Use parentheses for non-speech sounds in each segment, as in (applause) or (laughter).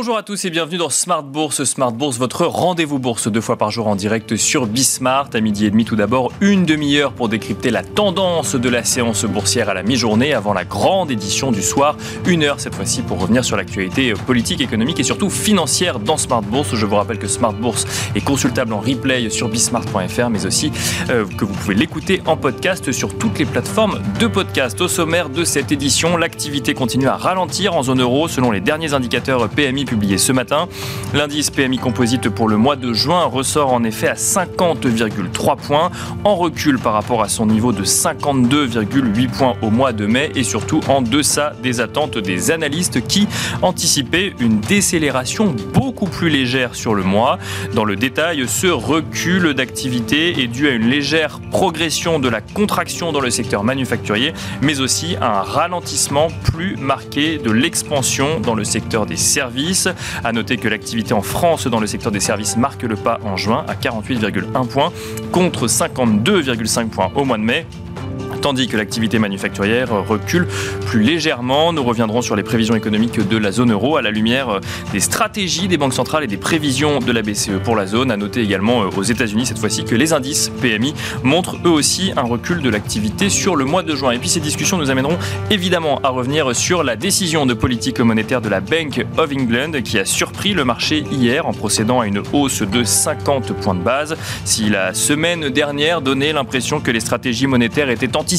Bonjour à tous et bienvenue dans Smart Bourse. Smart Bourse, votre rendez-vous bourse deux fois par jour en direct sur Bismart. À midi et demi, tout d'abord, une demi-heure pour décrypter la tendance de la séance boursière à la mi-journée avant la grande édition du soir. Une heure cette fois-ci pour revenir sur l'actualité politique, économique et surtout financière dans Smart Bourse. Je vous rappelle que Smart Bourse est consultable en replay sur bismart.fr, mais aussi euh, que vous pouvez l'écouter en podcast sur toutes les plateformes de podcast. Au sommaire de cette édition, l'activité continue à ralentir en zone euro selon les derniers indicateurs PMI publié ce matin. L'indice PMI composite pour le mois de juin ressort en effet à 50,3 points, en recul par rapport à son niveau de 52,8 points au mois de mai et surtout en deçà des attentes des analystes qui anticipaient une décélération beaucoup plus légère sur le mois. Dans le détail, ce recul d'activité est dû à une légère progression de la contraction dans le secteur manufacturier, mais aussi à un ralentissement plus marqué de l'expansion dans le secteur des services à noter que l'activité en France dans le secteur des services marque le pas en juin à 48,1 points contre 52,5 points au mois de mai tandis que l'activité manufacturière recule plus légèrement. Nous reviendrons sur les prévisions économiques de la zone euro à la lumière des stratégies des banques centrales et des prévisions de la BCE pour la zone. À noter également euh, aux États-Unis cette fois-ci que les indices PMI montrent eux aussi un recul de l'activité sur le mois de juin. Et puis ces discussions nous amèneront évidemment à revenir sur la décision de politique monétaire de la Bank of England qui a surpris le marché hier en procédant à une hausse de 50 points de base. Si la semaine dernière donnait l'impression que les stratégies monétaires étaient anticipées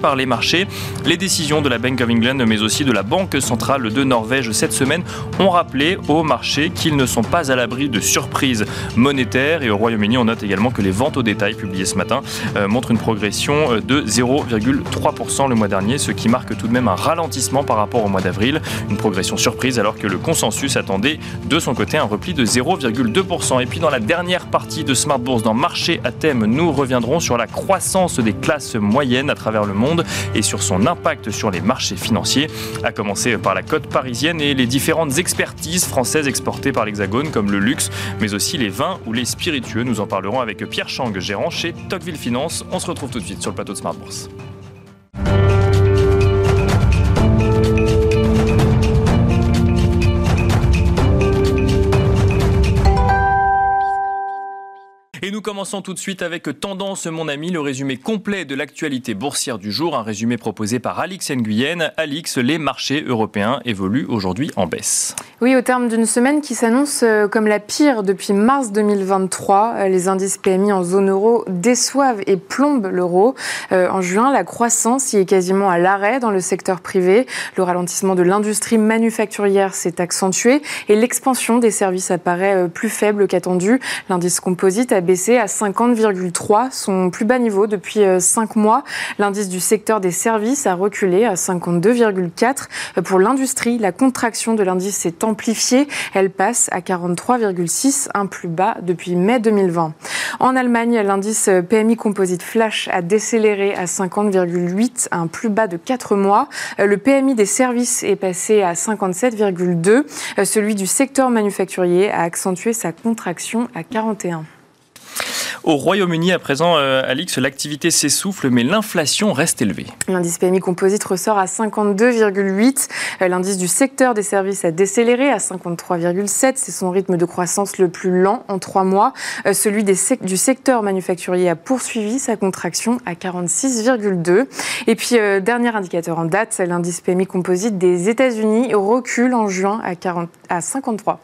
par les marchés. Les décisions de la Bank of England, mais aussi de la Banque centrale de Norvège cette semaine, ont rappelé aux marchés qu'ils ne sont pas à l'abri de surprises monétaires. Et au Royaume-Uni, on note également que les ventes au détail publiées ce matin euh, montrent une progression euh, de 0,3% le mois dernier, ce qui marque tout de même un ralentissement par rapport au mois d'avril. Une progression surprise alors que le consensus attendait de son côté un repli de 0,2%. Et puis dans la dernière partie de Smart Bourse, dans Marché à thème, nous reviendrons sur la croissance des classes moyennes travers le monde et sur son impact sur les marchés financiers, à commencer par la côte parisienne et les différentes expertises françaises exportées par l'Hexagone comme le luxe, mais aussi les vins ou les spiritueux. Nous en parlerons avec Pierre Chang, gérant chez Tocqueville Finance. On se retrouve tout de suite sur le plateau de Smart Bourse. Nous commençons tout de suite avec Tendance, mon ami, le résumé complet de l'actualité boursière du jour, un résumé proposé par Alix Nguyen. Alix, les marchés européens évoluent aujourd'hui en baisse. Oui, au terme d'une semaine qui s'annonce euh, comme la pire depuis mars 2023, euh, les indices PMI en zone euro déçoivent et plombent l'euro. Euh, en juin, la croissance y est quasiment à l'arrêt dans le secteur privé. Le ralentissement de l'industrie manufacturière s'est accentué et l'expansion des services apparaît plus faible qu'attendu. L'indice composite a baissé à 50,3, son plus bas niveau depuis 5 euh, mois. L'indice du secteur des services a reculé à 52,4. Pour l'industrie, la contraction de l'indice s'est amplifiée. Elle passe à 43,6, un plus bas depuis mai 2020. En Allemagne, l'indice PMI Composite Flash a décéléré à 50,8, un plus bas de 4 mois. Le PMI des services est passé à 57,2. Celui du secteur manufacturier a accentué sa contraction à 41. Au Royaume-Uni, à présent, euh, Alix, l'activité s'essouffle, mais l'inflation reste élevée. L'indice PMI composite ressort à 52,8. Euh, l'indice du secteur des services a décéléré à 53,7. C'est son rythme de croissance le plus lent en trois mois. Euh, celui du secteur manufacturier a poursuivi sa contraction à 46,2. Et puis, dernier indicateur en date, l'indice PMI composite des États-Unis recule en juin à, 40, à 53.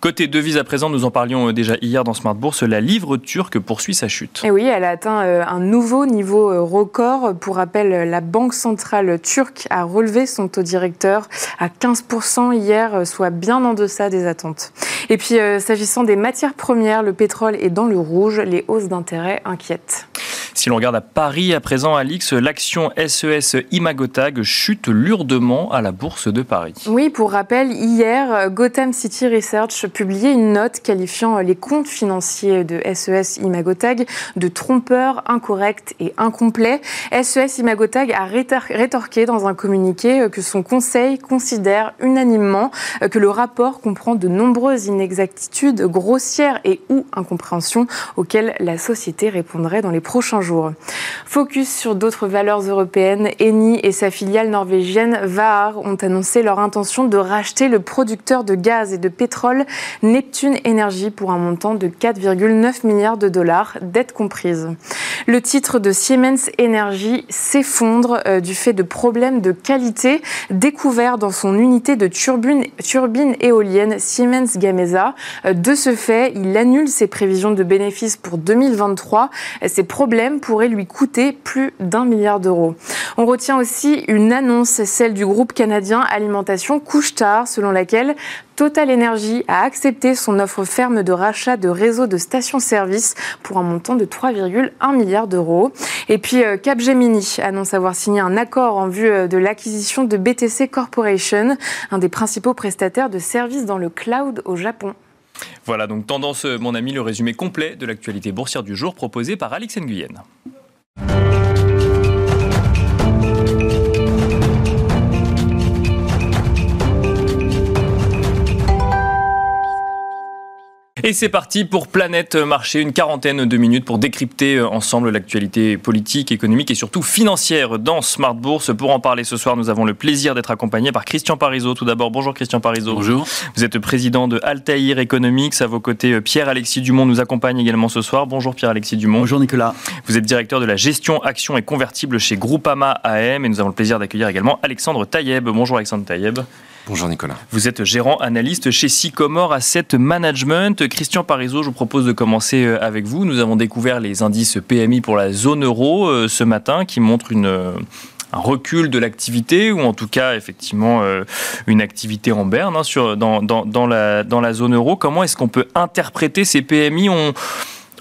Côté devises à présent, nous en parlions euh, déjà hier dans Smart Bourse, la livre turque poursuit sa chute. Et oui, elle a atteint euh, un nouveau niveau euh, record. Pour rappel, la Banque centrale turque a relevé son taux directeur à 15% hier, soit bien en deçà des attentes. Et puis, s'agissant des matières premières, le pétrole est dans le rouge, les hausses d'intérêt inquiètent. Si l'on regarde à Paris à présent, Alix, l'action SES e Imagotag chute lourdement à la bourse de Paris. Oui, pour rappel, hier, Gotham City Research publiait une note qualifiant les comptes financiers de SES e Imagotag de trompeurs, incorrects et incomplets. SES e Imagotag a rétorqué dans un communiqué que son conseil considère unanimement que le rapport comprend de nombreuses inexactitudes grossières et ou incompréhensions auxquelles la société répondrait dans les prochains jours. Focus sur d'autres valeurs européennes, Eni et sa filiale norvégienne Vaar ont annoncé leur intention de racheter le producteur de gaz et de pétrole Neptune Energy pour un montant de 4,9 milliards de dollars, dettes comprises. Le titre de Siemens Energy s'effondre euh, du fait de problèmes de qualité découverts dans son unité de turbine, turbine éolienne Siemens Gamesa. Euh, de ce fait, il annule ses prévisions de bénéfices pour 2023. Ces problèmes pourraient lui coûter plus d'un milliard d'euros. On retient aussi une annonce, celle du groupe canadien Alimentation Couche-Tard, selon laquelle Total Energy a accepté son offre ferme de rachat de réseaux de stations-service pour un montant de 3,1 milliards d'euros. Et puis euh, Capgemini annonce avoir signé un accord en vue euh, de l'acquisition de BTC Corporation, un des principaux prestataires de services dans le cloud au Japon. Voilà donc tendance, mon ami, le résumé complet de l'actualité boursière du jour proposé par Alex Nguyen. Et c'est parti pour Planète Marché, une quarantaine de minutes pour décrypter euh, ensemble l'actualité politique, économique et surtout financière dans Smart Bourse. Pour en parler ce soir, nous avons le plaisir d'être accompagnés par Christian Parizeau. Tout d'abord, bonjour Christian Parizeau. Bonjour. Vous êtes président de Altaïr Economics. À vos côtés, euh, Pierre-Alexis Dumont nous accompagne également ce soir. Bonjour Pierre-Alexis Dumont. Bonjour Nicolas. Vous êtes directeur de la gestion actions et convertibles chez Groupama AM et nous avons le plaisir d'accueillir également Alexandre Taïeb. Bonjour Alexandre Taïeb. Bonjour Nicolas. Vous êtes gérant analyste chez Sycomore Asset Management. Christian Parizeau, je vous propose de commencer euh, avec vous. Nous avons découvert les indices PMI pour la zone euro euh, ce matin qui montrent une euh, un recul de l'activité ou en tout cas effectivement une activité en berne hein, sur, dans, dans, dans, la, dans la zone euro. Comment est-ce qu'on peut interpréter ces PMI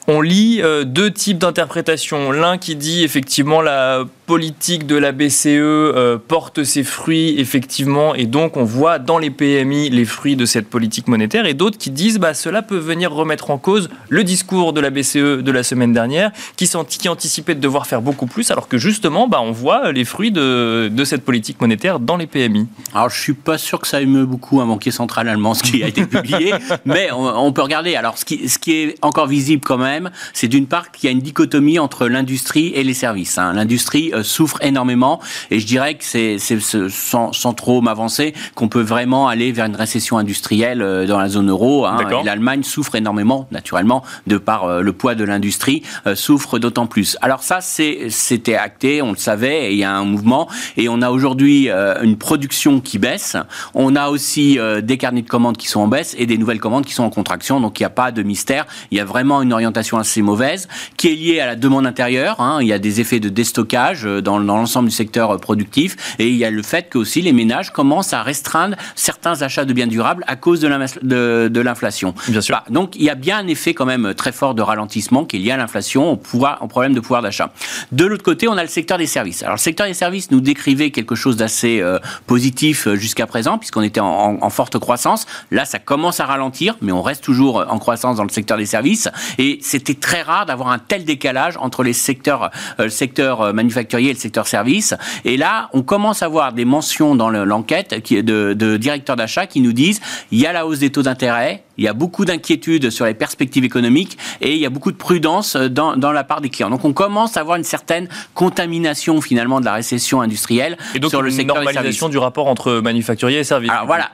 on lit deux types d'interprétations. L'un qui dit effectivement la politique de la BCE euh, porte ses fruits effectivement et donc on voit dans les PMI les fruits de cette politique monétaire et d'autres qui disent bah cela peut venir remettre en cause le discours de la BCE de la semaine dernière qui, qui anticipait de devoir faire beaucoup plus alors que justement bah, on voit les fruits de, de cette politique monétaire dans les PMI. Alors je suis pas sûr que ça émeut beaucoup un banquier central allemand ce qui a été publié (laughs) mais on, peut regarder alors ce qui, ce qui est encore visible quand même c'est d'une part qu'il y a une dichotomie entre l'industrie et les services. Hein. L'industrie euh, souffre énormément. Et je dirais que c'est, sans, sans, trop m'avancer, qu'on peut vraiment aller vers une récession industrielle euh, dans la zone euro. Hein. L'Allemagne souffre énormément, naturellement, de par euh, le poids de l'industrie, souffre d'autant plus. Alors ça, c'était acté, on le savait, et il y a un mouvement. Et on a aujourd'hui une production qui baisse. On a aussi des carnets de commandes qui sont en baisse et des nouvelles commandes qui sont en contraction. Donc il n'y a pas de mystère. Il y a vraiment une orientation assez mauvaise qui est liée à la demande intérieure. Hein. Il y a des effets de déstockage dans, l'ensemble du secteur euh, productif. Et il y a le fait que aussi les ménages commencent à restreindre certains achats de biens durables à cause de l'inflation. Bien sûr. Bah, donc il y a bien un effet quand même très fort de ralentissement qui est lié à l'inflation, au, pouvoir, au problème de pouvoir d'achat. De l'autre côté, on a le secteur des services. Alors le secteur des services nous décrivait quelque chose d'assez euh, positif euh, jusqu'à présent, puisqu'on était en, en, forte croissance. Là, ça commence à ralentir, mais on reste toujours en croissance dans le secteur des services. Et c'était très rare d'avoir un tel décalage entre les secteurs, le secteur manufacturier le secteur service. Et là, on commence à voir des mentions dans l'enquête de, de directeurs d'achat qui nous disent il y a la hausse des taux d'intérêt, il y a beaucoup d'inquiétudes sur les perspectives économiques et il y a beaucoup de prudence dans, dans, la part des clients. Donc on commence à avoir une certaine contamination finalement de la récession industrielle et donc sur le secteur normalisation du rapport entre manufacturier et services. Alors voilà,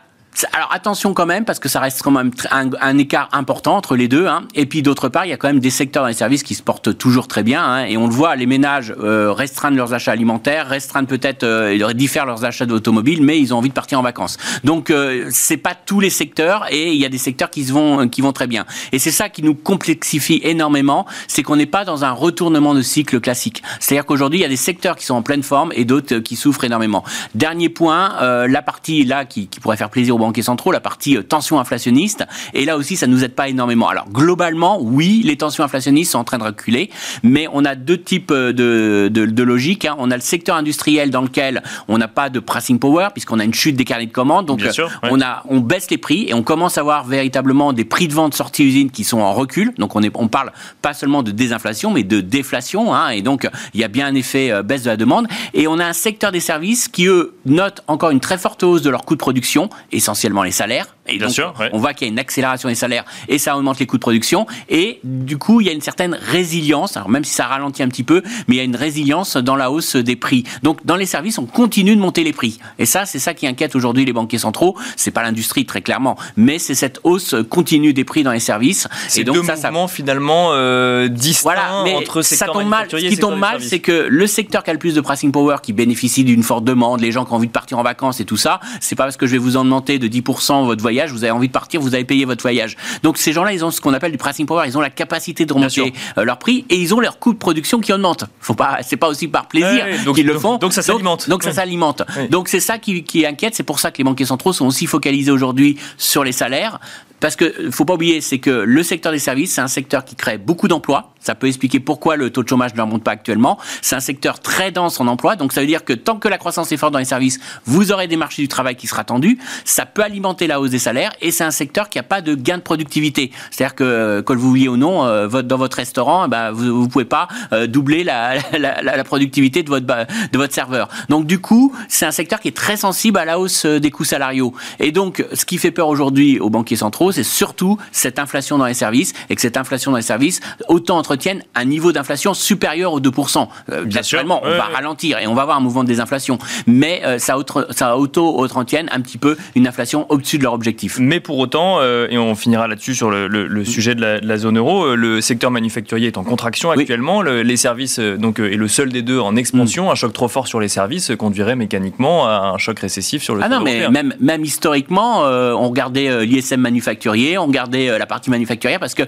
alors attention quand même, parce que ça reste quand même un, écart important entre les deux. Hein. Et puis d'autre part, il y a quand même des secteurs dans les services qui se portent toujours très bien. Hein. Et on le voit, les ménages euh, restreignent leurs achats alimentaires, restreignent peut-être, euh, diffèrent leurs achats d'automobiles, mais ils ont envie de partir en vacances. Donc euh, c'est pas tous les secteurs, et il y a des secteurs qui se vont, qui vont très bien. Et c'est ça qui nous complexifie énormément, c'est qu'on n'est pas dans un retournement de cycle classique. C'est-à-dire qu'aujourd'hui, il y a des secteurs qui sont en pleine forme et d'autres qui souffrent énormément. Dernier point, euh, la partie là qui, qui pourrait faire plaisir banquiers centraux, la partie euh, tension inflationniste. Et là aussi, ça nous aide pas énormément. Alors globalement, oui, les tensions inflationnistes sont en train de reculer, mais on a deux types euh, de, de, de logique. Hein. On a le secteur industriel dans lequel on n'a pas de pricing power puisqu'on a une chute des carnets de commandes. Donc sûr, on a, on baisse les prix et on commence à avoir véritablement des prix de vente sortie usine qui sont en recul. Donc on est, on parle pas seulement de désinflation, mais de déflation. Hein. Et donc il y a bien un effet euh, baisse de la demande. Et on a un secteur des services qui eux notent encore une très forte hausse de leur coût de production, essentiellement essentiellement les salaires. Et Bien sûr, on voit qu'il y a une accélération des salaires et ça augmente les coûts de production. Et du coup, il y a une certaine résilience, alors même si ça ralentit un petit peu, mais il y a une résilience dans la hausse des prix. Donc, dans les services, on continue de monter les prix. Et ça, c'est ça qui inquiète aujourd'hui les banquiers centraux. C'est pas l'industrie très clairement, mais c'est cette hausse continue des prix dans les services. Et donc, deux ça, ça finalement euh, voilà, mais entre ça tombe mal. Ce qui tombe mal, c'est que le secteur qui a le plus de pricing power, qui bénéficie d'une forte demande, les gens qui ont envie de partir en vacances et tout ça, c'est pas parce que je vais vous en demander de 10% votre voyage, vous avez envie de partir, vous avez payé votre voyage. Donc ces gens-là, ils ont ce qu'on appelle du pricing power, ils ont la capacité de remonter euh, leur prix et ils ont leur coût de production qui augmente. Faut pas, c'est pas aussi par plaisir qu'ils le font. Donc ça s'alimente. Donc, ça s'alimente. Donc c'est ça qui, qui inquiète. C'est pour ça que les banquiers centraux sont aussi focalisés aujourd'hui sur les salaires. Parce que faut pas oublier, c'est que le secteur des services, c'est un secteur qui crée beaucoup d'emplois. Ça peut expliquer pourquoi le taux de chômage ne remonte pas actuellement. C'est un secteur très dense en emploi, donc ça veut dire que tant que la croissance est forte dans les services, vous aurez des marchés du travail qui sera tendu. Ça peut alimenter la hausse des salaires et c'est un secteur qui n'a pas de gain de productivité. C'est-à-dire que, que vous vouliez ou non, euh, dans votre restaurant, eh ben, vous ne pouvez pas euh, doubler la, (laughs) la, productivité de votre, de votre serveur. Donc du coup, c'est un secteur qui est très sensible à la hausse euh, des coûts salariaux. Et donc, ce qui fait peur aujourd'hui aux banquiers centraux, c'est surtout cette inflation dans les services et que cette inflation dans les services autant entretienne un niveau d'inflation supérieur aux 2%. Euh, Bien sûr, on va ralentir et on va avoir un mouvement de désinflation, mais euh, ça, auto, ça auto-entretienne un petit peu une inflation au-dessus de leur objectif. Mais pour autant, euh, et on finira là-dessus sur le, sujet de la, zone euro, le secteur manufacturier est en contraction actuellement. les services donc est le seul des deux en expansion. Mm. Un choc trop fort sur les services conduirait mécaniquement à un choc récessif sur le. Ah non, mais même, même historiquement, on regardait l'ISM manufacturier, on regardait la partie manufacturière parce que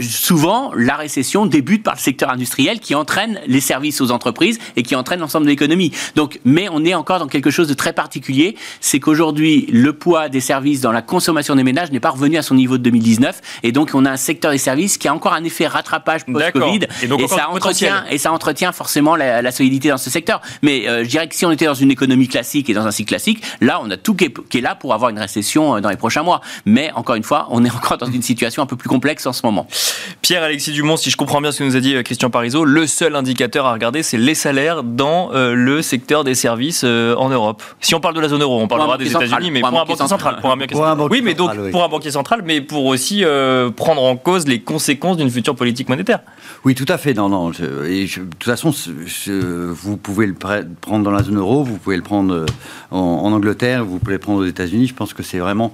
souvent, la récession débute par le secteur industriel qui entraîne les services aux entreprises et qui entraîne l'ensemble de l'économie. Donc, mais on est encore dans quelque chose de très particulier, c'est qu'aujourd'hui, le poids des services dans la consommation des ménages n'est pas revenu à son niveau de 2019, et donc on a un secteur des services qui a encore un effet rattrapage post-Covid, et, ça entretient et ça entretient forcément la, solidité dans ce secteur. Mais euh, je dirais que si on était dans une économie classique et dans un cycle classique, là, on a tout qui est, qui est là pour avoir une récession euh, dans les prochains mois. Mais encore une fois, on est encore dans une situation un peu plus complexe en ce moment. Pierre-Alexis Dumont, si je comprends bien ce que nous a dit euh, Christian Parizeau, le seul indicateur à regarder, c'est les salaires dans euh, le secteur des services euh, en Europe. Si on parle de la zone euro, on parlera des États-Unis, mais pour, un, banquier central. Pour un banquier central. oui, mais donc pour un banquier central, mais pour aussi prendre en cause les conséquences d'une future politique monétaire. Oui, tout à fait. Non, non. et de toute façon, vous pouvez le prendre dans la zone euro, vous pouvez le prendre en, en Angleterre, vous pouvez le prendre aux États-Unis. Je pense que c'est vraiment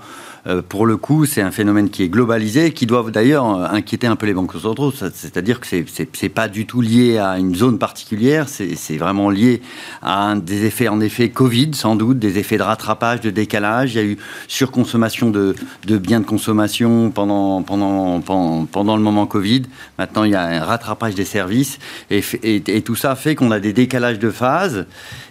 pour le coup, c'est un phénomène qui est globalisé, qui doit d'ailleurs inquiéter un peu les banques centraux. C'est-à-dire que c'est pas du tout lié à une zone particulière, c'est vraiment lié à des effets, en effet, Covid, sans doute, des effets de rattrapage, de décalage. Il y a eu surconsommation de, de biens de consommation pendant, pendant, pendant, le moment Covid. Maintenant, il y a un rattrapage des services. Et, et, tout ça fait qu'on a des décalages de phase.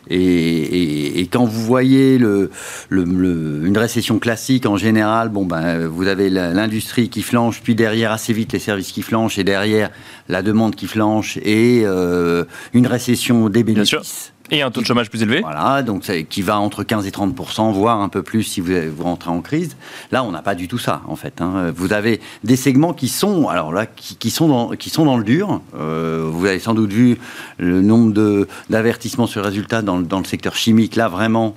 Et, et, quand vous voyez le, le, une récession classique en général, bon, ben, vous avez l'industrie qui flanche, puis derrière assez vite les services qui flanchent, et derrière la demande qui flanche, et euh, une récession des bénéfices. Et un taux de chômage plus élevé Voilà, donc qui va entre 15 et 30% voire un peu plus si vous, vous rentrez en crise. Là, on n'a pas du tout ça, en fait. Hein. Vous avez des segments qui sont, alors là, qui, sont, dans, qui sont dans le dur. Euh, vous avez sans doute vu le nombre d'avertissements sur résultats dans, dans le secteur chimique. Là, vraiment,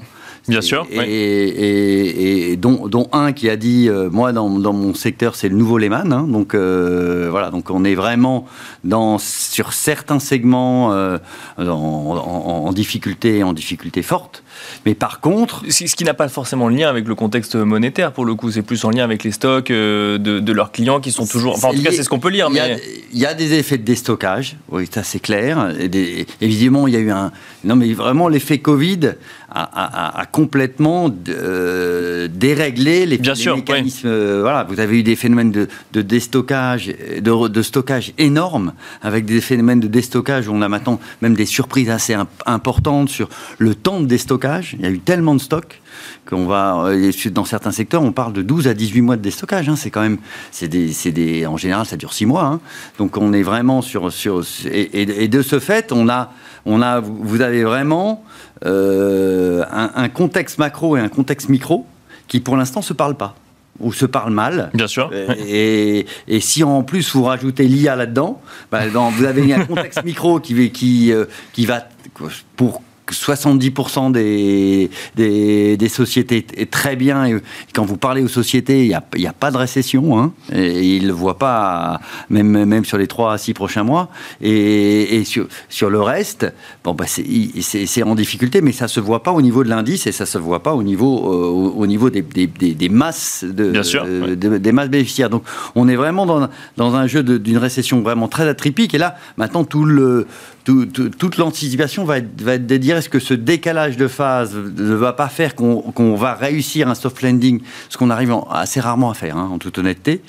Bien sûr. Et, et, dont, dont, un qui a dit, euh, moi dans, dans, mon secteur c'est le nouveau Lehman, hein, donc euh, voilà, donc on est vraiment dans sur certains segments euh, en, en, difficulté, en difficulté forte. Mais par contre, ce qui n'a pas forcément lien avec le contexte monétaire pour le coup, c'est plus en lien avec les stocks de, de, leurs clients qui sont toujours. Enfin, en tout cas, c'est ce qu'on peut lire. Il y, a, il y, a des effets de déstockage, oui, ça c'est clair. Et évidemment, il y a eu un. Non, mais vraiment l'effet Covid a, complètement euh, déréglé les, mécanismes. Euh, voilà, vous avez eu des phénomènes de, déstockage, de, stockage énormes, avec des phénomènes de déstockage où on a maintenant même des surprises assez importantes sur le temps de déstockage. Il y a eu tellement de stocks qu'on va euh, dans certains secteurs on parle de 12 à 18 mois de déstockage hein. c'est quand même c'est des, des, en général ça dure 6 mois hein. donc on est vraiment sur, sur et, et, de ce fait on a on a vous avez vraiment euh, un, contexte macro et un contexte micro qui pour l'instant se parlent pas ou se parlent mal. Bien sûr. Et, et si en plus vous rajoutez l'IA là-dedans, bah, vous avez un contexte (laughs) micro qui, qui, euh, qui va pour 70% des, des, des, sociétés est très bien. Et quand vous parlez aux sociétés, il n'y a, a, pas de récession. Hein, et ils ne le voient pas, même, même sur les 3 à 6 prochains mois. Et, et sur, sur le reste, bon, bah c'est en difficulté, mais ça ne se voit pas au niveau de l'indice et ça ne se voit pas au niveau, euh, au, niveau des, des, des, masses de, des masses bénéficiaires. Donc on est vraiment dans, dans un jeu d'une récession vraiment très atypique. Et là, maintenant, tout le, toute l'anticipation va être, va être de dire est-ce que ce décalage de phase ne va pas faire qu'on va réussir un soft landing, ce qu'on arrive assez rarement à faire, hein, en toute honnêteté?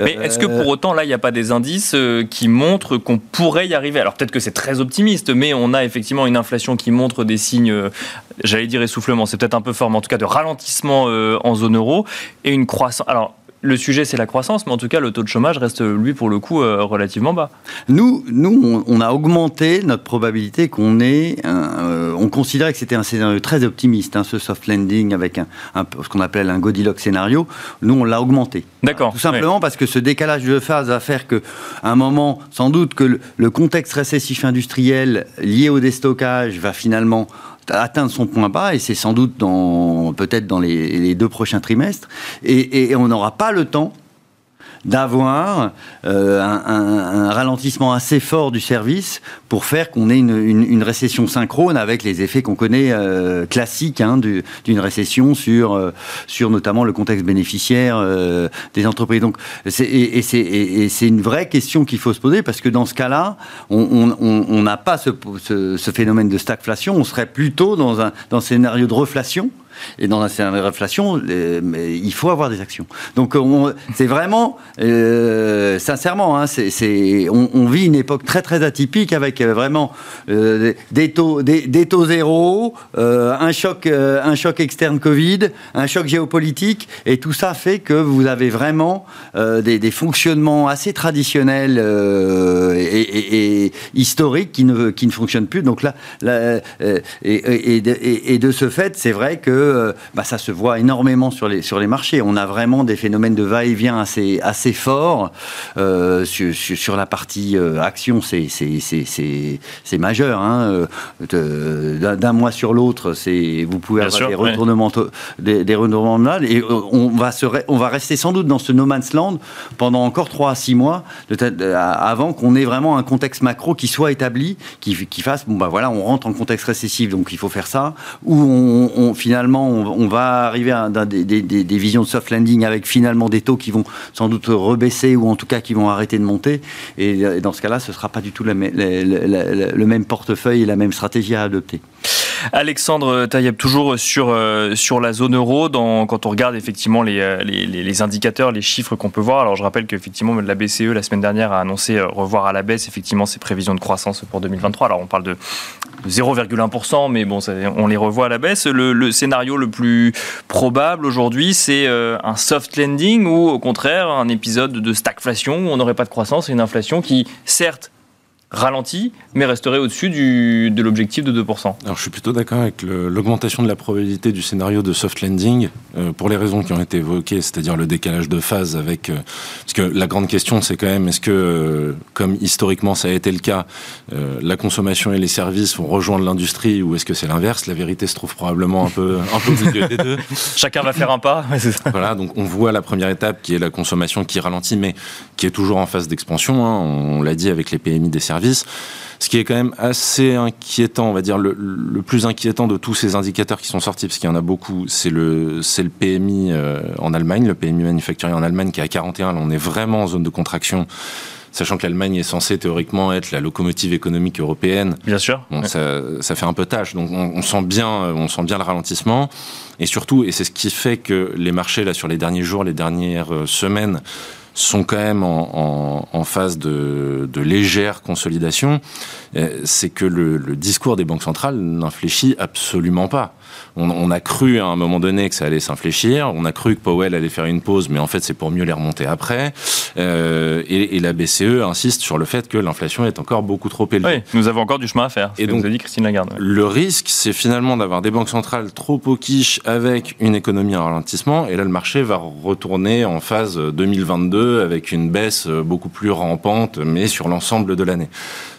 Mais est-ce que pour autant, là, il n'y a pas des indices euh, qui montrent qu'on pourrait y arriver? Alors peut-être que c'est très optimiste, mais on a effectivement une inflation qui montre des signes, euh, j'allais dire essoufflement, c'est peut-être un peu fort, mais en tout cas de ralentissement euh, en zone euro, et une croissance. Alors le sujet, c'est la croissance, mais en tout cas, le taux de chômage reste, lui, pour le coup, euh, relativement bas. Nous, nous on, a augmenté notre probabilité qu'on ait. Euh, on considérait que c'était un scénario très optimiste, hein, ce soft landing avec un, ce qu'on appelle un Goldilocks scénario. Nous, on l'a augmenté. D'accord. Tout simplement parce que ce décalage de phase va faire qu'à un moment, sans doute, que le contexte récessif industriel lié au déstockage va finalement atteindre son point bas et c'est sans doute dans peut-être dans les, deux prochains trimestres. Et, et on n'aura pas le temps d'avoir euh, un, ralentissement assez fort du service pour faire qu'on ait une, récession synchrone avec les effets qu'on connaît euh, classiques hein, d'une récession sur, euh, sur notamment le contexte bénéficiaire des entreprises. Donc, c'est une vraie question qu'il faut se poser parce que dans ce cas-là, on n'a pas ce, ce, phénomène de stagflation, on serait plutôt dans un, dans un scénario de reflation et dans un scénario de réflation, il faut avoir des actions. Donc c'est vraiment, euh, sincèrement, hein, on, vit une époque très très atypique avec euh, vraiment euh, des, taux, zéro, un, choc, un choc externe Covid, un choc géopolitique, et tout ça fait que vous avez vraiment des, fonctionnements assez traditionnels et, historiques qui ne, fonctionnent plus. Donc là, et de ce fait, c'est vrai que euh, bah, ça se voit énormément sur les, sur les marchés. On a vraiment des phénomènes de va-et-vient assez, assez forts. Euh, sur, la partie euh, action, c'est majeur. Hein. D'un mois sur l'autre, vous pouvez avoir des, retournements, des, des, retournements de mal. Et on va, se, on va rester sans doute dans ce no man's land pendant encore 3 à 6 mois avant qu'on ait vraiment un contexte macro qui soit établi, qui, qui fasse, bon bah voilà, on rentre en contexte récessif, donc il faut faire ça, ou on finalement on, va arriver à des, visions de soft landing avec finalement des taux qui vont sans doute rebaisser ou en tout cas qui vont arrêter de monter. Et, dans ce cas-là, ce ne sera pas du tout le même portefeuille et la même stratégie à adopter. Alexandre Taïeb, toujours sur, euh, sur la zone euro, quand on regarde effectivement euh, les, les, indicateurs, les chiffres qu'on peut voir. Alors je rappelle qu'effectivement la BCE la semaine dernière a annoncé euh, revoir à la baisse effectivement ses prévisions de croissance pour 2023. Alors on parle de 0,1%, mais bon, on les revoit à la baisse. Le, scénario le plus probable aujourd'hui, c'est un soft landing ou au contraire un épisode de stagflation où on n'aurait pas de croissance et une inflation qui, certes, ralenti, mais resterait au-dessus de l'objectif de 2%. Alors je suis plutôt d'accord avec l'augmentation de la probabilité du scénario de soft landing, euh, pour les raisons qui ont été évoquées, c'est-à-dire le décalage de phase avec... Euh, parce que la grande question, c'est quand même, est-ce que, euh, comme historiquement ça a été le cas, la consommation et les services vont rejoindre l'industrie, ou est-ce que c'est l'inverse? La vérité se trouve probablement un peu, un peu au milieu des deux. (laughs) Chacun va faire un pas. voilà, donc on voit la première étape qui est la consommation qui ralentit, mais qui est toujours en phase d'expansion. Hein. on l'a dit avec les PMI des services ce qui est quand même assez inquiétant, on va dire le, plus inquiétant de tous ces indicateurs qui sont sortis, parce qu'il y en a beaucoup, c'est le, le PMI euh, en Allemagne, le PMI manufacturier en Allemagne qui est à 41, là on est vraiment en zone de contraction sachant que l'Allemagne est censée théoriquement être la locomotive économique européenne. Bien sûr. ça, ça, fait un peu tâche. Donc on, sent bien, on sent bien le ralentissement. Et surtout, et c'est ce qui fait que les marchés là sur les derniers jours, les dernières euh, semaines sont quand même en, phase de, légère consolidation, euh, c'est que le, le, discours des banques centrales n'infléchit absolument pas on, a cru à un moment donné que ça allait s'infléchir, on a cru que Powell allait faire une pause, mais en fait c'est pour mieux les remonter après. Euh, et, la BCE insiste sur le fait que l'inflation est encore beaucoup trop élevée. Oui, nous avons encore du chemin à faire. Et donc, nous a dit Christine Lagarde. Le risque, c'est finalement d'avoir des banques centrales trop au quiche avec une économie en ralentissement, et là le marché va retourner en phase 2022 2022 avec une baisse beaucoup plus rampante, mais sur l'ensemble de l'année.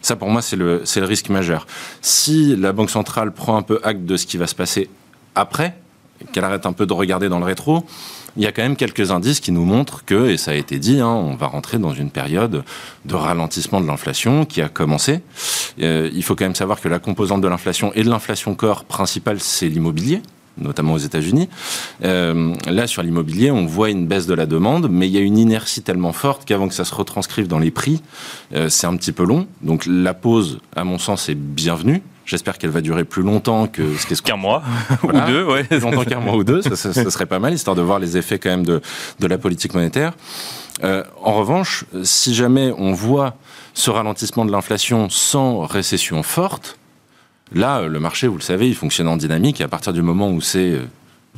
Ça, pour moi, c'est le, c'est le risque majeur. Si la Banque centrale prend un peu acte de ce qui va se passer après, qu'elle arrête un peu de regarder dans le rétro, il y a quand même quelques indices qui nous montrent que, et ça a été dit, hein, on va rentrer dans une période de ralentissement de l'inflation qui a commencé. Euh, il faut quand même savoir que la composante de l'inflation et de l'inflation corps principale, c'est l'immobilier notamment aux États-Unis. Euh, là, sur l'immobilier, on voit une baisse de la demande, mais il y a une inertie tellement forte qu'avant que ça se retranscrive dans les prix, euh, c'est un petit peu long. Donc la pause, à mon sens, est bienvenue. J'espère qu'elle va durer plus longtemps que ce qu'un mois (laughs) ou deux, ouais. Plus longtemps qu'un mois ou deux, ça, ça, serait pas mal, histoire de voir les effets quand même de, de la politique monétaire. Euh, en revanche, si jamais on voit ce ralentissement de l'inflation sans récession forte, là, le marché, vous le savez, il fonctionne en dynamique. Et à partir du moment où c'est euh,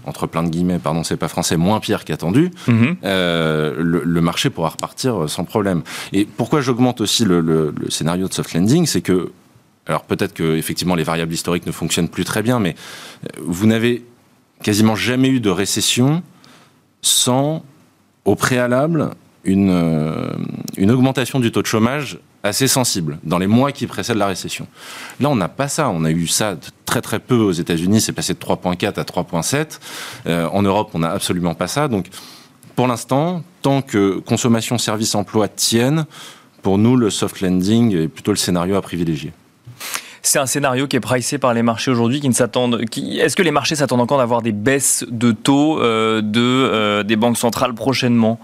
entre plein de guillemets, pardon, c'est pas français, moins pire qu'attendu, mm euh, le, le, marché pourra repartir sans problème. Et pourquoi j'augmente aussi le, le, le, scénario de soft landing, c'est que alors peut-être que effectivement les variables historiques ne fonctionnent plus très bien, mais euh, vous n'avez quasiment jamais eu de récession sans, au préalable, une, euh, une augmentation du taux de chômage assez sensible dans les mois qui précèdent la récession. Là, on n'a pas ça. On a eu ça très très peu aux États-Unis. C'est passé de 3,4 à 3,7. Euh, en Europe, on n'a absolument pas ça. Donc, pour l'instant, tant que consommation, service, emploi tiennent, pour nous, le soft landing est plutôt le scénario à privilégier. C'est un scénario qui est pricé par les marchés aujourd'hui, qui ne s'attendent. Est-ce que les marchés s'attendent encore d'avoir des baisses de taux euh, euh, des banques centrales prochainement?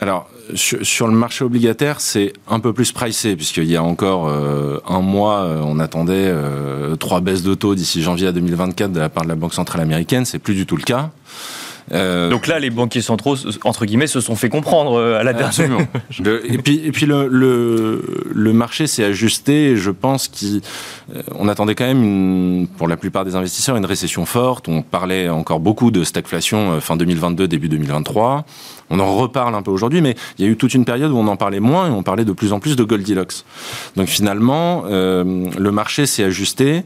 Alors, sur, le marché obligataire, c'est un peu plus pricé, puisqu'il y a encore euh, un mois, on attendait trois baisses de taux d'ici janvier à 2024 de la part de la Banque centrale américaine. C'est plus du tout le cas. Euh, Donc là, les banquiers centraux, entre guillemets, se sont fait comprendre euh, à la dernière. (laughs) et puis, et puis le, le, le marché s'est ajusté. Et je pense qu'on euh, attendait quand même, une, pour la plupart des investisseurs, une récession forte. On parlait encore beaucoup de stagflation fin 2022, début 2023. On en reparle un peu aujourd'hui, mais il y a eu toute une période où on en parlait moins et on parlait de plus en plus de Goldilocks. Donc finalement, euh, le marché s'est ajusté.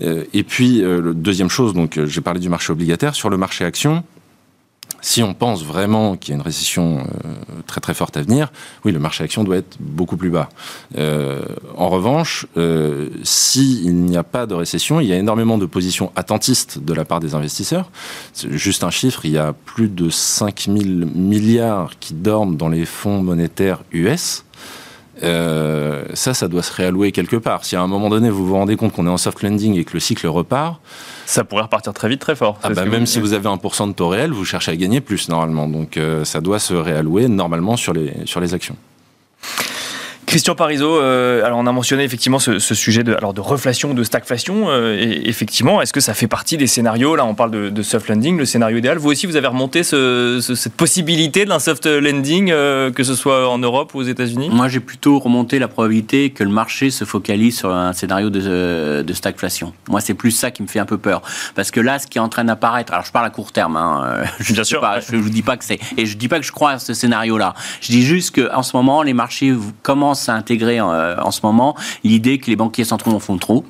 et puis, euh, deuxième chose, donc j'ai parlé du marché obligataire. Sur le marché action, si on pense vraiment qu'il y a une récession euh, très très forte à venir, oui, le marché action doit être beaucoup plus bas. Euh, en revanche, euh, s'il n'y a pas de récession, il y a énormément de positions attentistes de la part des investisseurs. Juste un chiffre, il y a plus de 5 000 milliards qui dorment dans les fonds monétaires US. Euh, ça, ça doit se réallouer quelque part. Si à un moment donné vous vous rendez compte qu'on est en soft landing et que le cycle repart, ça pourrait repartir très vite, très fort. Ah bah même si vous avez 1% de taux réel, vous cherchez à gagner plus normalement. Donc euh, ça doit se réallouer normalement sur les, sur les actions. Christian Parizeau, euh, alors on a mentionné effectivement ce, ce, sujet de, alors de reflation, de stagflation. Euh, et effectivement, est-ce que ça fait partie des scénarios Là, on parle de, de, soft landing, le scénario idéal? Vous aussi, vous avez remonté ce, ce, cette possibilité d'un soft landing, euh, que ce soit en Europe ou aux États-Unis? Moi, j'ai plutôt remonté la probabilité que le marché se focalise sur un scénario de, de stagflation. Moi, c'est plus ça qui me fait un peu peur, parce que là, ce qui est en train d'apparaître, alors je parle à court terme, hein, je Bien sûr, pas, je vous dis pas que c'est, et je dis pas que je crois à ce scénario-là. Je dis juste qu'en ce moment, les marchés commencent à intégrer en, euh, en ce moment l'idée que les banquiers centraux en font trop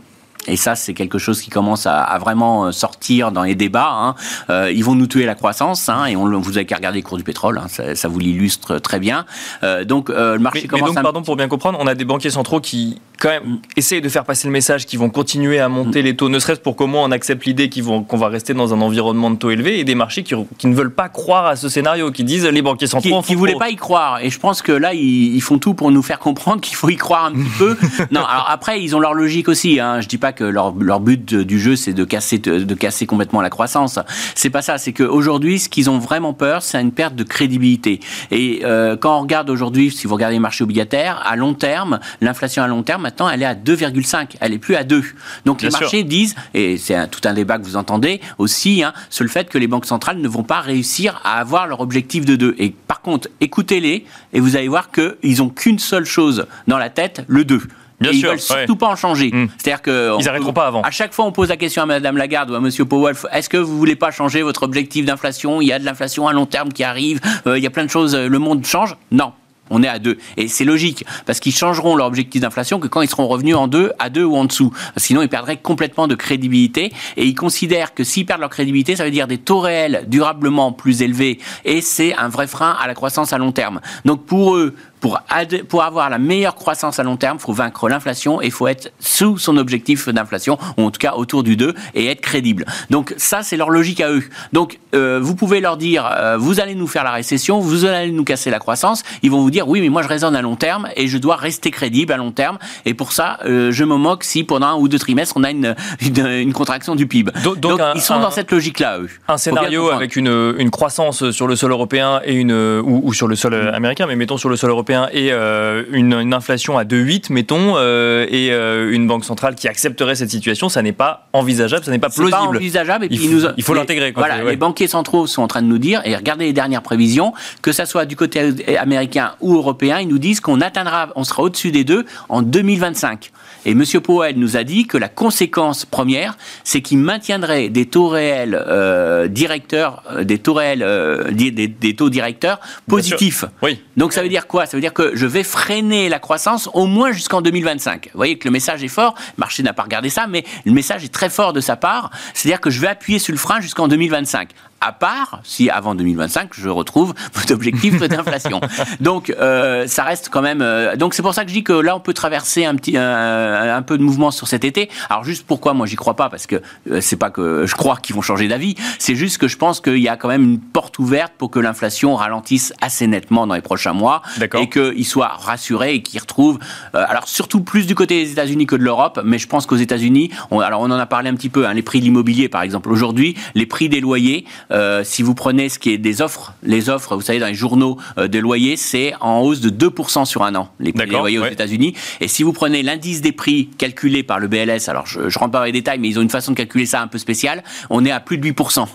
et ça, c'est quelque chose qui commence à, à, vraiment euh, sortir dans les débats. Hein. Euh, ils vont nous tuer la croissance, hein, et on, vous avez qu'à regarder les cours du pétrole, hein, ça, ça, vous l'illustre très bien. Euh, donc euh, le marché mais, commence. Mais donc, à... pardon pour bien comprendre, on a des banquiers centraux qui quand même essayent de faire passer le message qu'ils vont continuer à monter mm. les taux, ne serait-ce pour comment on accepte l'idée qu'on qu va rester dans un environnement de taux élevé, et des marchés qui, qui, ne veulent pas croire à ce scénario, qui disent les banquiers centraux. Qui, qui voulaient pas y croire. Et je pense que là, ils, ils font tout pour nous faire comprendre qu'il faut y croire un petit peu. (laughs) Non, alors après, ils ont leur logique aussi. Hein. Je dis pas que leur, leur but du jeu, c'est de casser, de casser complètement la croissance. C'est pas ça. C'est qu'aujourd'hui, ce qu'ils ont vraiment peur, c'est une perte de crédibilité. Et euh, quand on regarde aujourd'hui, si vous regardez les marchés obligataires, à long terme, l'inflation à long terme, maintenant, elle est à 2,5. Elle est plus à 2. Donc Bien les marchés disent, et c'est tout un débat que vous entendez aussi, hein, sur le fait que les banques centrales ne vont pas réussir à avoir leur objectif de 2. Et par contre, écoutez-les et vous allez voir qu'ils n'ont qu'une seule chose dans la tête, le 2. Bien et sûr, ils veulent surtout ouais. pas en changer. Mmh. C'est-à-dire que ils n'arrêteront pas avant. À chaque fois, on pose la question à Madame Lagarde ou à Monsieur Powell est-ce que vous voulez pas changer votre objectif d'inflation? Il y a de l'inflation à long terme qui arrive. Euh, il y a plein de choses. Le monde change? Non. On est à 2. Et c'est logique, parce qu'ils changeront leur objectif d'inflation que quand ils seront revenus en 2, à 2 ou en dessous. Sinon, ils perdraient complètement de crédibilité. Et ils considèrent que s'ils perdent leur crédibilité, ça veut dire des taux réels durablement plus élevés. Et c'est un vrai frein à la croissance à long terme. Donc pour eux, pour, pour avoir la meilleure croissance à long terme, il faut vaincre l'inflation et il faut être sous son objectif d'inflation, ou en tout cas autour du 2, et être crédible. Donc ça, c'est leur logique à eux. Donc euh, vous pouvez leur dire, euh, vous allez nous faire la récession, vous allez nous casser la croissance. Ils vont vous dire, oui, mais moi je raisonne à long terme et je dois rester crédible à long terme. Et pour ça, euh, je me moque si pendant un ou deux trimestres, on a une, (laughs) une, contraction du PIB. Donc, ils sont dans cette logique-là, eux. Un scénario avec une, une, croissance sur le sol européen et une, ou, ou sur le sol américain, mais mettons sur le sol européen et euh, une, inflation à 2,8, mettons, euh, et euh, une banque centrale qui accepterait cette situation, ça n'est pas envisageable, ça n'est pas plausible. Pas envisageable. Et puis il, faut l'intégrer. Voilà, les banquiers centraux sont en train de nous dire, et regardez les dernières prévisions, que ça soit du côté américain ou européen, ils nous disent qu'on atteindra, on sera au-dessus des deux en 2025. Et M. Powell nous a dit que la conséquence première, c'est qu'il maintiendrait des taux réels euh, directeurs, des taux réels, euh, des, taux directeurs positifs. Oui. Donc ça veut dire quoi? Ça veut dire que je vais freiner la croissance au moins jusqu'en 2025. Vous voyez que le message est fort. Le marché n'a pas regardé ça, mais le message est très fort de sa part. C'est-à-dire que je vais appuyer sur le frein jusqu'en 2025 à part si avant 2025 je retrouve (laughs) votre objectif d'inflation. (laughs) donc euh, ça reste quand même. Euh, donc c'est pour ça que je dis que là on peut traverser un petit un peu de mouvement sur cet été. Alors juste pourquoi moi j'y crois pas parce que euh, c'est pas que je crois qu'ils vont changer d'avis. C'est juste que je pense qu'il y a quand même une porte ouverte pour que l'inflation ralentisse assez nettement dans les prochains mois et qu'ils soient rassurés et qu'ils retrouvent. alors surtout plus du côté des États-Unis que de l'Europe, mais je pense qu'aux États-Unis, alors on en a parlé un petit peu. Hein, les prix de l'immobilier par exemple aujourd'hui, les prix des loyers. Euh, si vous prenez ce qui est des offres, les offres, vous savez, dans les journaux euh, de loyers, c'est en hausse de 2% sur un an, les, loyers aux États-Unis. Et si vous prenez l'indice des prix calculé par le BLS, alors je ne rentre pas dans les détails, mais ils ont une façon de calculer ça un peu spéciale, on est à plus de 8%.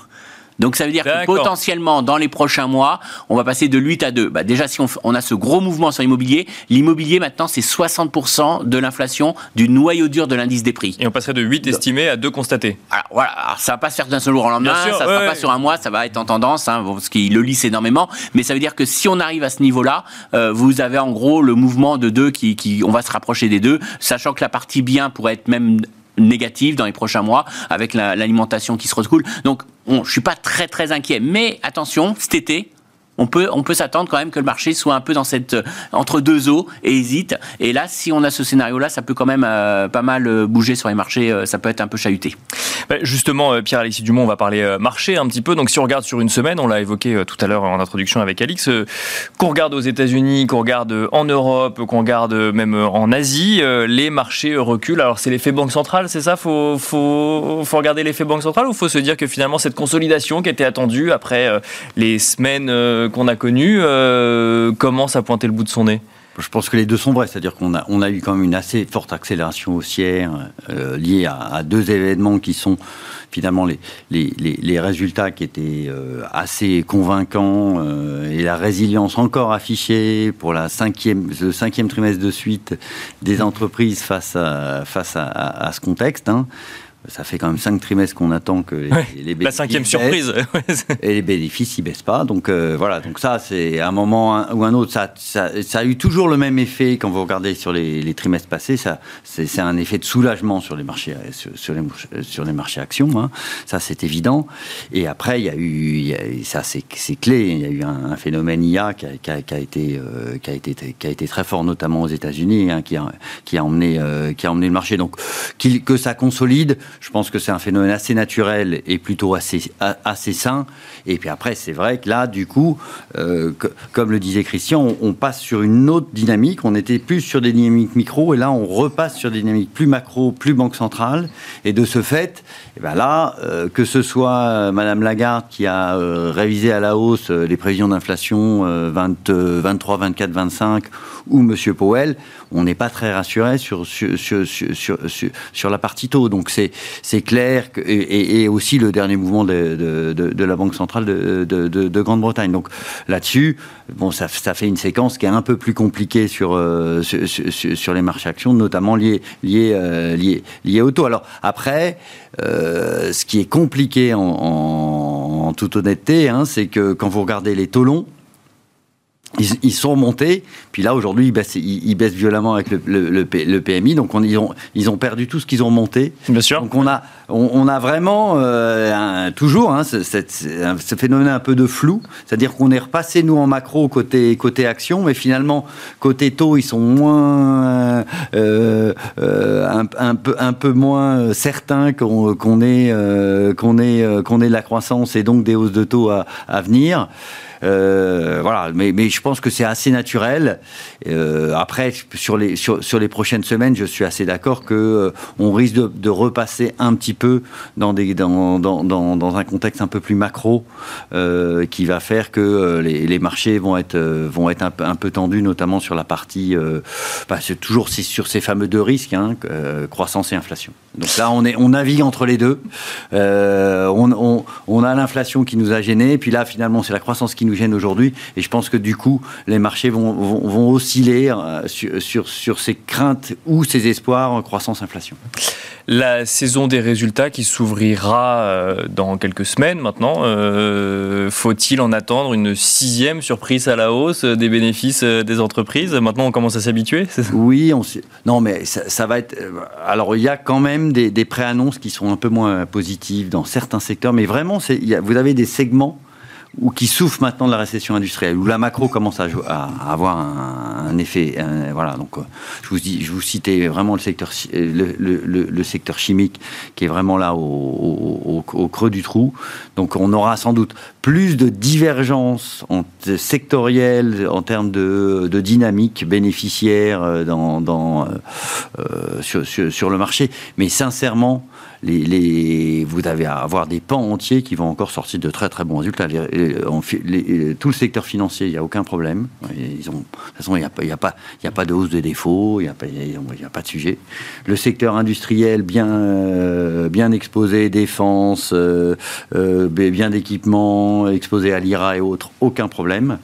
Donc ça veut dire que potentiellement, dans les prochains mois, on va passer de 8 à 2. Bah déjà, si on, a ce gros mouvement sur l'immobilier, l'immobilier maintenant, c'est 60% de l'inflation du noyau dur de l'indice des prix. Et on passerait de 8 estimés à 2 constatés. Alors voilà, alors, ça va pas se faire d'un seul jour au lendemain, ça ne sera pas sur un mois, ça va être en tendance, hein, parce qu'il le lisse énormément. Mais ça veut dire que si on arrive à ce niveau-là, euh, vous avez en gros le mouvement de 2 qui, qui, on va se rapprocher des deux, sachant que la partie bien pourrait être même négative dans les prochains mois avec l'alimentation qui se recoule. Donc, on, je suis pas très très inquiet. Mais attention, cet été, on peut, on peut s'attendre quand même que le marché soit un peu dans cette euh, entre deux eaux et hésite. Et là, si on a ce scénario-là, ça peut quand même euh, pas mal euh, bouger sur les marchés. ça peut être un peu chahuté. Bah, justement, Pierre-Alexis Dumont, on va parler marché un petit peu. Donc, si on regarde sur une semaine, on l'a évoqué tout à l'heure en introduction avec Alix, qu'on regarde aux États-Unis, qu'on regarde en Europe, qu'on regarde même en Asie, les marchés reculent. Alors, c'est l'effet banque centrale, c'est ça? Faut, faut, faut regarder l'effet banque centrale ou faut se dire que finalement cette consolidation qui était attendue après les semaines qu'on a connu euh, commence à pointer le bout de son nez je pense que les deux sont vrais, c'est-à-dire qu'on a, on a eu quand même une assez forte accélération haussière euh, liée à, deux événements qui sont finalement les, les, les, résultats qui étaient euh, assez convaincants et la résilience encore affichée pour la cinquième, le cinquième trimestre de suite des entreprises face à, face à ce contexte. Hein ça fait quand même cinq trimestres qu'on attend que les, bénéfices la cinquième surprise et les bénéfices ils baissent pas. Donc euh, voilà. Donc ça c'est un moment ou un autre ça, ça, a eu toujours le même effet quand vous regardez sur les, trimestres passés. Ça c'est un effet de soulagement sur les marchés sur, les, sur les marchés actions hein. ça c'est évident. Et après il y a eu ça c'est clé. Il y a eu un, phénomène IA qui a, qui, a, qui a, été euh, qui a été qui a été très fort notamment aux États-Unis hein, qui a qui a emmené euh, qui a emmené le marché. Donc que ça consolide je pense que c'est un phénomène assez naturel et plutôt assez, assez sain. Et puis après, c'est vrai que là, du coup, euh, comme le disait Christian, on, passe sur une autre dynamique. On était plus sur des dynamiques micro et là, on repasse sur des dynamiques plus macro, plus banque centrale. Et de ce fait, eh ben là, euh, que ce soit euh, Madame Lagarde qui a révisé à la hausse les prévisions d'inflation 23, 24, 25 ou Monsieur Powell, on n'est pas très rassuré sur sur, sur, sur, sur, la partie taux. Donc c'est c'est clair et, aussi le dernier mouvement de, la Banque centrale de, de Grande-Bretagne. Donc là-dessus, bon, ça, fait une séquence qui est un peu plus compliquée sur euh, sur, les marchés actions, notamment liées liées euh, liées, liées au taux. Alors après, euh, ce qui est compliqué en, en, toute honnêteté, hein, c'est que quand vous regardez les taux longs ils, sont montés, puis là aujourd'hui ils baissent, ils, baissent, violemment avec le, le, le, PMI, donc on, ils, ont, ils ont perdu tout ce qu'ils ont monté. Bien sûr. Donc on a, on, a vraiment euh, toujours hein, ce, ce, phénomène un peu de flou, c'est-à-dire qu'on est repassé nous en macro côté, côté action, mais finalement côté taux ils sont moins euh, euh, un, un, peu, un peu moins certains qu'on qu'on ait, qu'on ait, qu'on ait de la croissance et donc des hausses de taux à, à venir. Euh, voilà, mais, je pense que c'est assez naturel. Euh, après, sur les, sur, sur, les prochaines semaines, je suis assez d'accord que euh, on risque de, repasser un petit peu dans, des, dans, dans, dans, dans un contexte un peu plus macro qui va faire que les, les, marchés vont être, vont être un, peu, un peu tendus, notamment sur la partie. Bah, c'est toujours sur ces fameux deux risques, hein, croissance et inflation. Donc là, on, est, on navigue entre les deux. On, on, on, a l'inflation qui nous a gênés, puis là, finalement, c'est la croissance qui nous gêne aujourd'hui. Et je pense que du coup, les marchés vont, vont, vont osciller euh, sur, sur, sur, ces craintes ou ces espoirs en croissance-inflation. La saison des résultats qui s'ouvrira euh, dans quelques semaines maintenant, euh, faut-il en attendre une sixième surprise à la hausse des bénéfices des entreprises? Maintenant, on commence à s'habituer Oui, on non, mais ça, ça, va être. Alors, il y a quand même des, des préannonces qui sont un peu moins positives dans certains secteurs, mais vraiment, il y a, vous avez des segments ou qui souffre maintenant de la récession industrielle, où la macro commence à, avoir un, effet. voilà, donc euh, je vous dis, citais vraiment le secteur, le, secteur chimique qui est vraiment là au, creux du trou. Donc on aura sans doute plus de divergence en, sectorielle en termes de, de dynamique bénéficiaire euh, dans, euh, sur, le marché, mais sincèrement vous avez à avoir des pans entiers qui vont encore sortir de très très bons résultats. tout le secteur financier, il n'y a aucun problème. De toute façon, il n'y a, pas, de hausse de défaut, il n'y a, pas, de sujet. Le secteur industriel, bien, euh, exposé, défense, euh, euh, bien d'équipement, exposé à l'IRA et autres, aucun problème.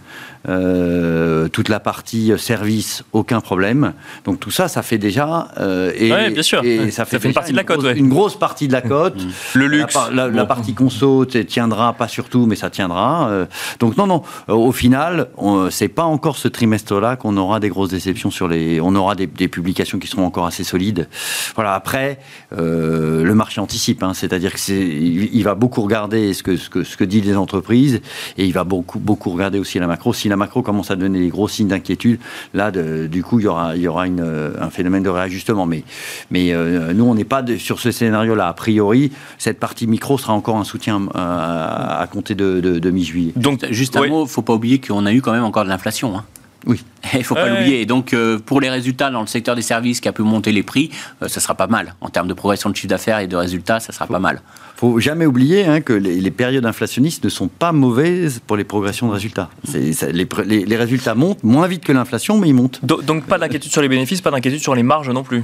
Euh, toute la partie service, aucun problème. Donc tout ça, ça fait déjà euh, et, bien sûr. et ça, fait, une partie de la cote, une grosse partie de la cote. (laughs) Le luxe, la, partie conso tiendra, pas surtout, mais ça tiendra. Euh. donc non, non. au final, c'est pas encore ce trimestre-là qu'on aura des grosses déceptions sur les. On aura des, publications qui seront encore assez solides. Voilà. Après, le marché anticipe, hein, c'est-à-dire que c'est, il, va beaucoup regarder ce que ce que ce que disent les entreprises et il va beaucoup beaucoup regarder aussi la macro la macro commence à donner des gros signes d'inquiétude, là, du coup, il y aura, il y aura une, un phénomène de réajustement. Mais, mais euh, nous, on n'est pas sur ce scénario-là. A priori, cette partie micro sera encore un soutien euh, à, compter de, mi-juillet. Donc, juste un mot, il ne faut pas oublier qu'on a eu quand même encore de l'inflation. Hein. Oui. (laughs) Il ne faut pas l'oublier. Donc, pour les résultats dans le secteur des services qui a pu monter les prix, ça sera pas mal. En termes de progression de chiffre d'affaires et de résultats, ça sera pas mal faut jamais oublier hein, que les, périodes inflationnistes ne sont pas mauvaises pour les progressions de résultats. les, résultats montent moins vite que l'inflation, mais ils montent. donc pas d'inquiétude sur les bénéfices, pas d'inquiétude sur les marges non plus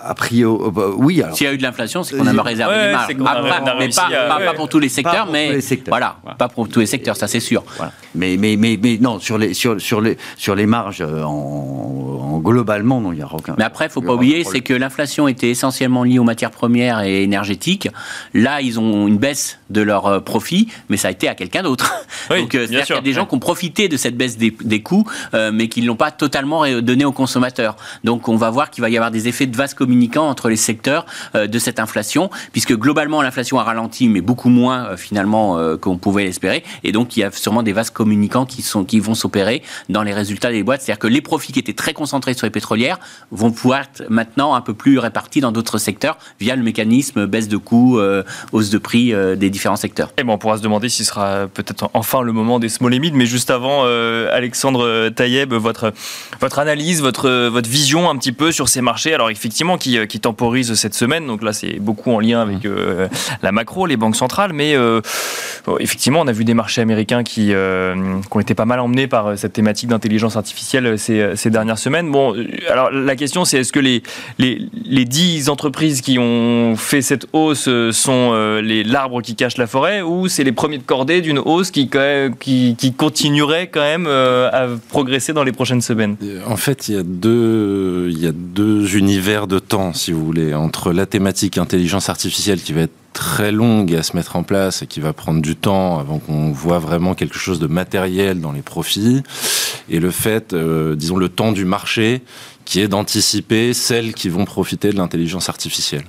a priori, euh, bah, oui. S'il y a eu de l'inflation, c'est qu'on a réservé des marges. mais pas, pour tous les secteurs, mais voilà, pas pour tous les secteurs, ça c'est sûr. Mais, mais, mais, mais, non, sur les, sur, sur les, sur les marges, euh, en, globalement, non, il n'y a aucun. Mais après, il ne faut pas oublier, c'est que l'inflation était essentiellement liée aux matières premières et énergétiques. Là, ils ont une baisse de leurs euh, profits, mais ça a été à quelqu'un d'autre. Donc, c'est-à-dire qu'il y a des gens qui ont profité de cette baisse des, des coûts, mais qui ne l'ont pas totalement donné aux consommateurs. Donc, on va voir qu'il va y avoir des effets de vase communicant entre les secteurs euh, de cette inflation, puisque globalement l'inflation a ralenti, mais beaucoup moins euh, finalement euh, qu'on pouvait l'espérer. Et donc il y a sûrement des vases communicants qui, sont, qui vont s'opérer dans les résultats des boîtes. C'est-à-dire que les profits qui étaient très concentrés sur les pétrolières vont pouvoir être maintenant un peu plus répartis dans d'autres secteurs via le mécanisme baisse de coûts, hausse de prix des différents secteurs. Et bon, on pourra se demander si ce sera peut-être enfin le moment des small mais juste avant, Alexandre Taïeb, votre, votre analyse, votre, votre vision un petit peu sur ces marchés. Alors effectivement, qui, euh, qui temporise cette semaine. Donc là, c'est beaucoup en lien avec mmh. euh, la macro, les banques centrales. Mais euh, effectivement, on a vu des marchés américains qui, qui, ont été pas mal emmenés par cette thématique d'intelligence artificielle ces, ces, dernières semaines. Bon, alors la question, c'est est-ce que les, les, les 10 entreprises qui ont fait cette hausse sont les l'arbre qui cache la forêt ou c'est les premiers de cordée d'une hausse qui, qui, qui continuerait quand même à progresser dans les prochaines semaines? En fait, il y a deux, il y a deux univers de temps, si vous voulez, entre la thématique intelligence artificielle qui va être très longue à se mettre en place et qui va prendre du temps avant qu'on voit vraiment quelque chose de matériel dans les profits. Et le fait, euh, disons, le temps du marché qui est d'anticiper celles qui vont profiter de l'intelligence artificielle.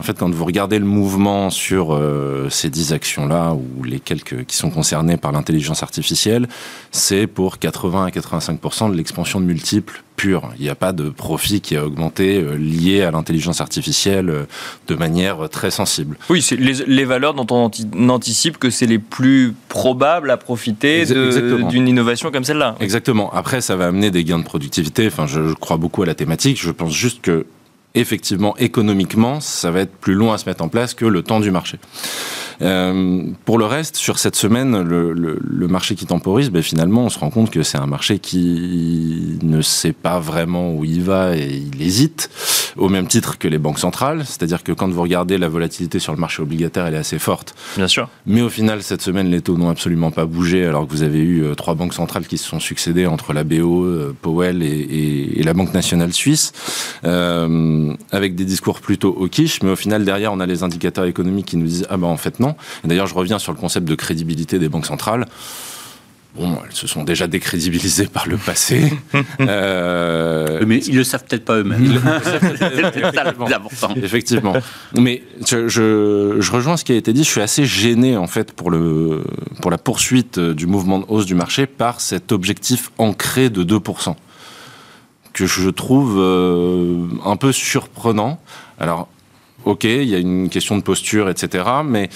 En fait, quand vous regardez le mouvement sur euh, ces dix actions-là, ou les quelques qui sont concernées par l'intelligence artificielle, c'est pour 80 à 85% de l'expansion de multiples pure. Il n'y a pas de profit qui a augmenté euh, lié à l'intelligence artificielle euh, de manière très sensible. Oui, c'est les, les, valeurs dont on anticipe que c'est les plus probables à profiter d'une innovation comme celle-là. Exactement. Après, ça va amener des gains de productivité. Enfin, je, je crois beaucoup à la thématique. Je pense juste que effectivement, économiquement, ça va être plus long à se mettre en place que le temps du marché. Euh, pour le reste, sur cette semaine, le, le, le marché qui temporise, ben finalement, on se rend compte que c'est un marché qui ne sait pas vraiment où il va et il hésite, au même titre que les banques centrales. C'est-à-dire que quand vous regardez la volatilité sur le marché obligataire, elle est assez forte. Bien sûr. Mais au final, cette semaine, les taux n'ont absolument pas bougé, alors que vous avez eu euh, trois banques centrales qui se sont succédées entre la BO, euh, Powell et, et, et, la Banque nationale suisse, euh, avec des discours plutôt hawkish. Mais au final, derrière, on a les indicateurs économiques qui nous disent ah ben en fait non. D'ailleurs, je reviens sur le concept de crédibilité des banques centrales. Bon, elles se sont déjà décrédibilisées par le passé. (laughs) euh... Mais ils le savent peut-être pas eux-mêmes. (laughs) Effectivement. Mais je, je, je, rejoins ce qui a été dit. Je suis assez gêné en fait pour le pour la poursuite du mouvement de hausse du marché par cet objectif ancré de 2% que je trouve euh, un peu surprenant. Alors ok, il y a une question de posture, etc. Mais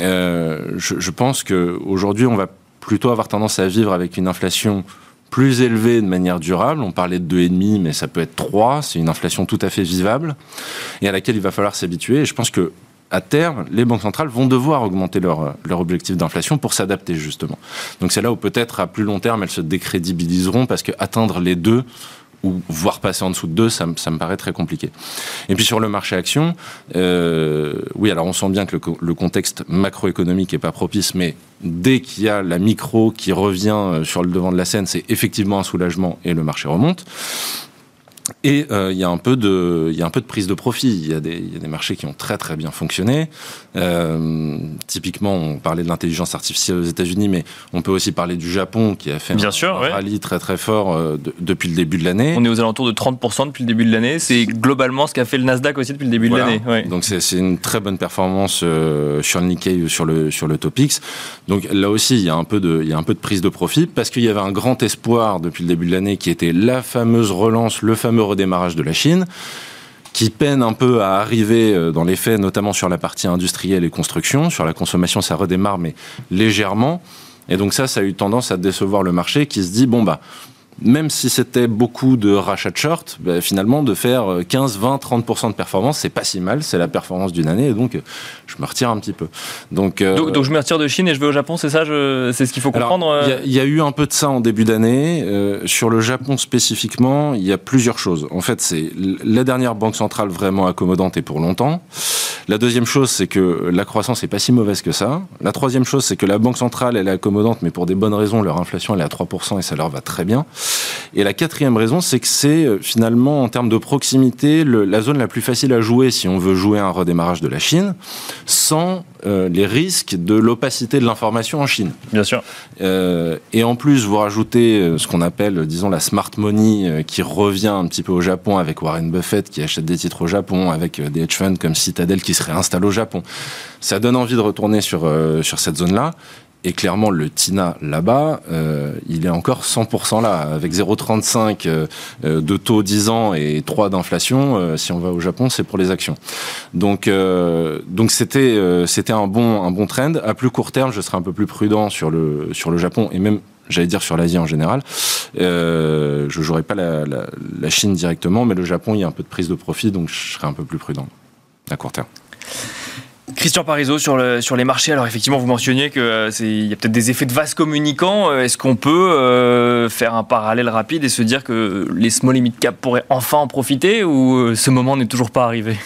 euh, je, je, pense qu'aujourd'hui, on va plutôt avoir tendance à vivre avec une inflation plus élevée de manière durable. On parlait de 2,5, mais ça peut être 3. C'est une inflation tout à fait vivable et à laquelle il va falloir s'habituer. Et je pense que à terme, les banques centrales vont devoir augmenter leur, leur objectif d'inflation pour s'adapter justement. Donc c'est là où peut-être à plus long terme, elles se décrédibiliseront parce que atteindre les deux ou voire passer en dessous de 2, ça, me paraît très compliqué. Et puis sur le marché action, euh, oui, alors on sent bien que le, le contexte macroéconomique est pas propice, mais dès qu'il y a la micro qui revient sur le devant de la scène, c'est effectivement un soulagement et le marché remonte. Et euh, il y a un peu de, il y a un peu de prise de profit. Il y a des, il y a des marchés qui ont très très bien fonctionné. Euh, typiquement, on parlait de l'intelligence artificielle aux États-Unis, mais on peut aussi parler du Japon qui a fait bien un, sûr, un ouais. rallye très très fort euh, de, depuis le début de l'année. On est aux alentours de 30% depuis le début de l'année. C'est globalement ce qu'a fait le Nasdaq aussi depuis le début voilà. de l'année. Ouais. Donc c'est une très bonne performance euh, sur le Nikkei ou sur le sur le Topix. Donc là aussi, il y a un peu de, il y a un peu de prise de profit parce qu'il y avait un grand espoir depuis le début de l'année qui était la fameuse relance, le fameux redémarrage de la Chine qui peine un peu à arriver dans les faits, notamment sur la partie industrielle et construction. Sur la consommation, ça redémarre, mais légèrement. Et donc ça, ça a eu tendance à décevoir le marché qui se dit, bon, bah, même si c'était beaucoup de rachats de short, bah, finalement, de faire 15, 20, 30% de performance, c'est pas si mal. C'est la performance d'une année. Et donc, je me retire un petit peu. Donc, euh... donc, donc, je me retire de Chine et je vais au Japon, c'est ça je... C'est ce qu'il faut comprendre Il y, y, a eu un peu de ça en début d'année. Euh, sur le Japon spécifiquement, il y a plusieurs choses. En fait, c'est la dernière banque centrale vraiment accommodante et pour longtemps. La deuxième chose, c'est que la croissance n'est pas si mauvaise que ça. La troisième chose, c'est que la banque centrale, elle est accommodante, mais pour des bonnes raisons, leur inflation, elle est à 3% et ça leur va très bien. Et la quatrième raison, c'est que c'est finalement, en termes de proximité, le, la zone la plus facile à jouer si on veut jouer un redémarrage de la Chine, sans euh, les risques de l'opacité de l'information en Chine. Bien sûr. Euh, et en plus, vous rajoutez ce qu'on appelle, disons, la smart money euh, qui revient un petit peu au Japon avec Warren Buffett qui achète des titres au Japon, avec des hedge funds comme Citadel qui se réinstalle au Japon. Ça donne envie de retourner sur, euh, sur cette zone-là. Et clairement, le TINA là-bas, euh, il est encore 100% là, avec 0,35 euh, de taux 10 ans et 3 d'inflation. Euh, si on va au Japon, c'est pour les actions. Donc, euh, donc c'était c'était un bon un bon trend. À plus court terme, je serai un peu plus prudent sur le sur le Japon et même j'allais dire sur l'Asie en général. Euh, je jouerai pas la, la, la Chine directement, mais le Japon, il y a un peu de prise de profit, donc je serai un peu plus prudent à court terme. Christian Parizeau sur, le, sur les marchés. Alors effectivement, vous mentionniez qu'il euh, y a peut-être des effets de vase communicants. Est-ce qu'on peut euh, faire un parallèle rapide et se dire que les small et mid cap pourraient enfin en profiter ou euh, ce moment n'est toujours pas arrivé?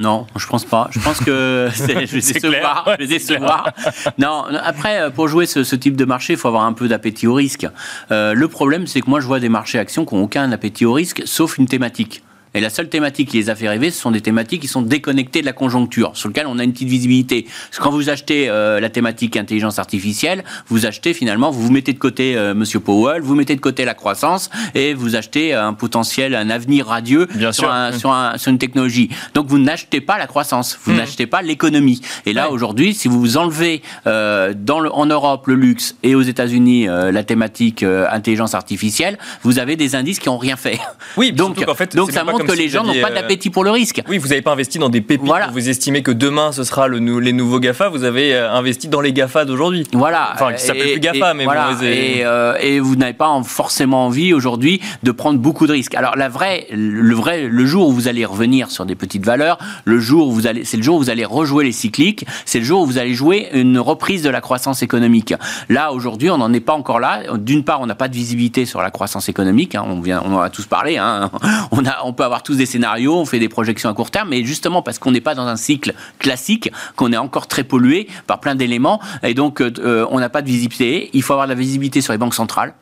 Non, je pense pas. Je pense que (laughs) c'est, je vais décevoir. Ouais, je vais décevoir. Non, après, pour jouer ce, ce, type de marché, il faut avoir un peu d'appétit au risque. Euh, le problème, c'est que moi, je vois des marchés actions qui n'ont aucun appétit au risque, sauf une thématique. Et la seule thématique qui les a fait rêver, ce sont des thématiques qui sont déconnectées de la conjoncture, sur lesquelles on a une petite visibilité. Parce que quand vous achetez euh, la thématique intelligence artificielle, vous achetez finalement, vous vous mettez de côté euh, Monsieur Powell, vous mettez de côté la croissance et vous achetez un potentiel, un avenir radieux sur, un, sur, un, sur, une technologie. Donc vous n'achetez pas la croissance, vous mmh. n'achetez pas l'économie. Et là aujourd'hui, si vous enlevez euh, dans le, en Europe le luxe et aux États-Unis euh, la thématique euh, intelligence artificielle, vous avez des indices qui n'ont rien fait. Oui, (laughs) donc, en fait, donc ça montre que les gens n'ont pas d'appétit pour le risque. Oui, vous n'avez pas investi dans des pépites. Voilà. Vous estimez que demain ce sera le, les nouveaux Gafa. Vous avez investi dans les Gafa d'aujourd'hui. Voilà. Enfin, qui s'appellent plus Gafa, mais voilà. et, et, vous n'avez pas forcément envie aujourd'hui de prendre beaucoup de risques. Alors la vraie, le vrai, le jour où vous allez revenir sur des petites valeurs, le jour où vous allez, c'est le jour où vous allez rejouer les cycliques, c'est le jour où vous allez jouer une reprise de la croissance économique. Là, aujourd'hui, on n'en est pas encore là. D'une part, on n'a pas de visibilité sur la croissance économique. Hein. On, vient, on en a tous parlé. Hein. (laughs) On, a, on peut avoir tous des scénarios, on fait des projections à court terme, mais justement parce qu'on n'est pas dans un cycle classique, qu'on est encore très pollué par plein d'éléments, et donc euh, on n'a pas de visibilité. Il faut avoir de la visibilité sur les banques centrales.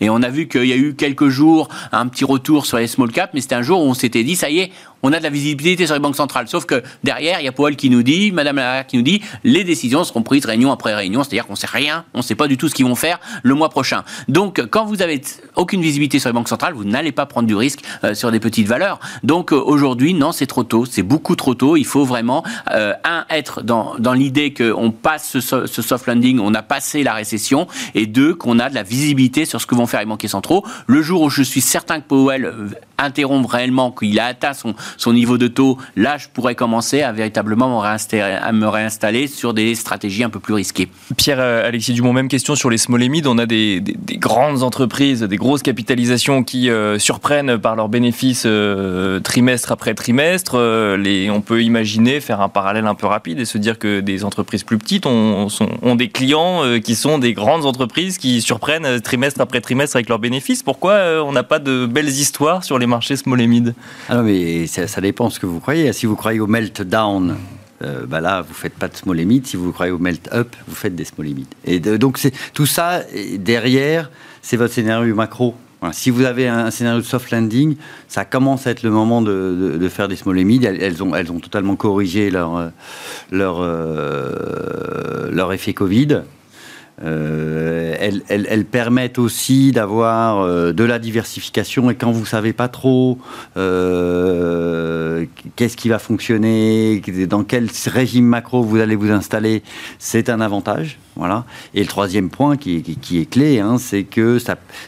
Et on a vu qu'il y a eu quelques jours un petit retour sur les small caps, mais c'était un jour où on s'était dit, ça y est, on a de la visibilité sur les banques centrales. Sauf que derrière, il y a Powell qui nous dit, Madame Lagarde qui nous dit, les décisions seront prises réunion après réunion, c'est-à-dire qu'on ne sait rien, on ne sait pas du tout ce qu'ils vont faire le mois prochain. Donc, quand vous avez aucune visibilité sur les banques centrales, vous n'allez pas prendre du risque euh, sur des petites valeurs. Donc, euh, aujourd'hui, non, c'est trop tôt, c'est beaucoup trop tôt. Il faut vraiment, euh, un, être dans, dans l'idée qu'on passe ce, ce, soft landing, on a passé la récession, et deux, qu'on a de la visibilité sur ce que vont faire les banquiers centraux. Le jour où je suis certain que Powell interrompt réellement, qu'il a atteint son, son niveau de taux, là, je pourrais commencer à véritablement me réinstaller, sur des stratégies un peu plus risquées. Pierre-Alexis euh, Dumont, même question sur les small et mid. On a des, grandes entreprises, des grosses capitalisations qui euh, surprennent par leurs bénéfices euh, trimestre après trimestre. les, on peut imaginer faire un parallèle un peu rapide et se dire que des entreprises plus petites ont, ont des clients qui sont des grandes entreprises qui surprennent trimestre après trimestre avec leurs bénéfices. Pourquoi on n'a pas de belles histoires sur les marchés small et mid? Ah mais ça, dépend ce que vous croyez. Si vous croyez au meltdown, euh, bah là, vous faites pas de small limit. Si vous croyez au melt up, vous faites des small limits. Et donc, c'est tout ça derrière, c'est votre scénario macro. Si vous avez un, scénario de soft landing, ça commence à être le moment de, faire des small. Elles, ont, elles ont totalement corrigé leur, euh, leur effet Covid. Euh, elles, permettent aussi d'avoir euh, de la diversification et quand vous savez pas trop euh, qu'est-ce qui va fonctionner, dans quel régime macro vous allez vous installer, c'est un avantage. Voilà. Et le troisième point qui, qui, est clé, hein, c'est que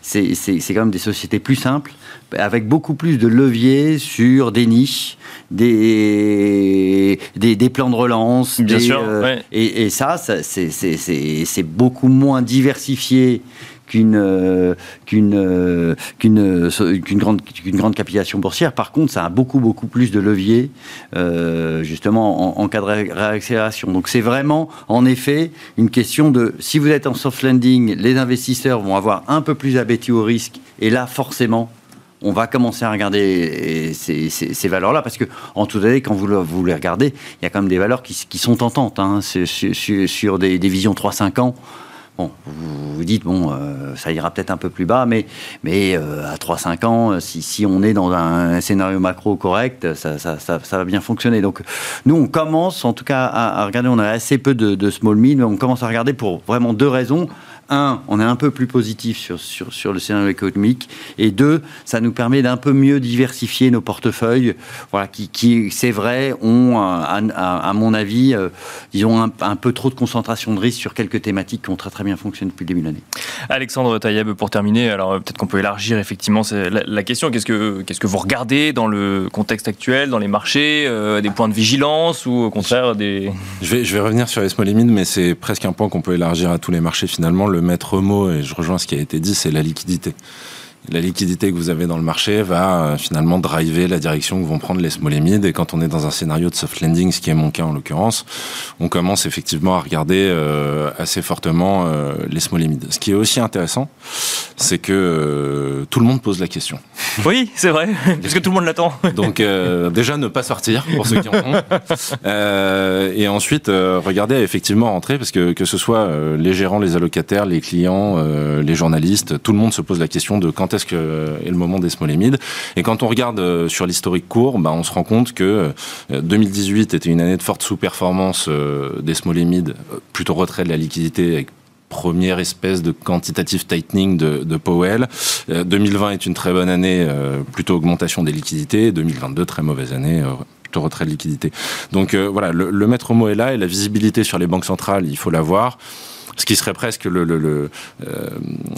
c'est quand même des sociétés plus simples avec beaucoup plus de leviers sur des niches, des, des, plans de relance. Bien sûr. Euh, et, ça, c'est beaucoup moins diversifié qu'une euh, qu'une euh, qu'une qu'une grande qu'une grande capitalisation boursière. Par contre, ça a beaucoup beaucoup plus de leviers justement en, en, cas de réaccélération. Donc c'est vraiment en effet une question de si vous êtes en soft landing, les investisseurs vont avoir un peu plus appétit au risque et là forcément on va commencer à regarder ces, valeurs-là, parce que en tout cas, quand vous, les regardez, il y a quand même des valeurs qui, sont tentantes, hein. sur, des, visions 3-5 ans. Bon, vous vous dites, bon, euh, ça ira peut-être un peu plus bas, mais, euh, à 3-5 ans, si, on est dans un scénario macro correct, ça, va bien fonctionner. Donc, nous, on commence en tout cas à, regarder, on a assez peu de, de small mid, mais on commence à regarder pour vraiment deux raisons un, on est un peu plus positif sur, sur, sur, le scénario économique, et deux, ça nous permet d'un peu mieux diversifier nos portefeuilles, voilà, qui, qui c'est vrai, ont, à, mon avis, euh, disons, un, peu trop de concentration de risque sur quelques thématiques qui ont très très bien fonctionné depuis le début de l'année. Alexandre Taïeb, pour terminer, alors peut-être qu'on peut élargir effectivement la, la, question, qu'est-ce que, qu'est-ce que vous regardez dans le contexte actuel, dans les marchés, euh, des points de vigilance ou au contraire des... Je vais, je vais revenir sur les small limits, mais c'est presque un point qu'on peut élargir à tous les marchés finalement. Le maître mot, et je rejoins ce qui a été dit, c'est la liquidité la liquidité que vous avez dans le marché va euh, finalement driver la direction que vont prendre les small et mid. Et quand on est dans un scénario de soft lending, ce qui est mon cas en l'occurrence, on commence effectivement à regarder euh, assez fortement euh, les small et mid. Ce qui est aussi intéressant, c'est que tout le monde pose la question. (laughs) Oui, c'est vrai, puisque tout le monde l'attend. (laughs) Donc déjà ne pas sortir pour ceux qui en ont. et ensuite regarder à effectivement rentrer, parce que que ce soit les gérants, les allocataires, les clients, les journalistes, tout le monde se pose la question de quand quand est-ce que est le moment des small et quand on regarde sur l'historique court, bah, on se rend compte que 2018 était une année de forte sous-performance des mid, plutôt retrait de la liquidité avec première espèce de quantitative tightening de, de Powell. 2020 est une très bonne année, plutôt augmentation des liquidités. 2022, très mauvaise année, plutôt retrait de liquidité. Donc voilà, le, le maître mot est là et la visibilité sur les banques centrales, il faut l'avoir ce qui serait presque euh,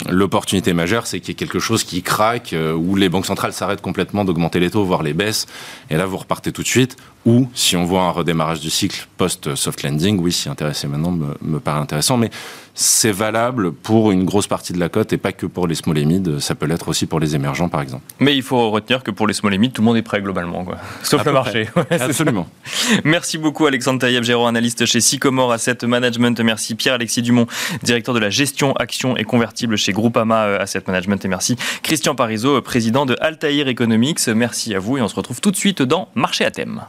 l'opportunité majeure, c'est qu'il y ait quelque chose qui craque, euh, où les banques centrales s'arrêtent complètement d'augmenter les taux, voire les baisses, et là vous repartez tout de suite. Ou si on voit un redémarrage du cycle post-soft landing, oui, s'y intéresser maintenant me, me paraît intéressant, mais c'est valable pour une grosse partie de la cote et pas que pour les small et mid, ça peut l'être aussi pour les émergents par exemple. Mais il faut retenir que pour les small et mid, tout le monde est prêt globalement, quoi. sauf le marché. Absolument. (laughs) Merci beaucoup Alexandre Taïeb, Géraud, analyste chez Sycomore Asset Management. Merci Pierre-Alexis Dumont, directeur de la gestion actions et convertibles chez Groupama euh, Asset Management. Et merci Christian Parizeau, président de Altair Economics. Merci à vous et on se retrouve tout de suite dans Marché à thème.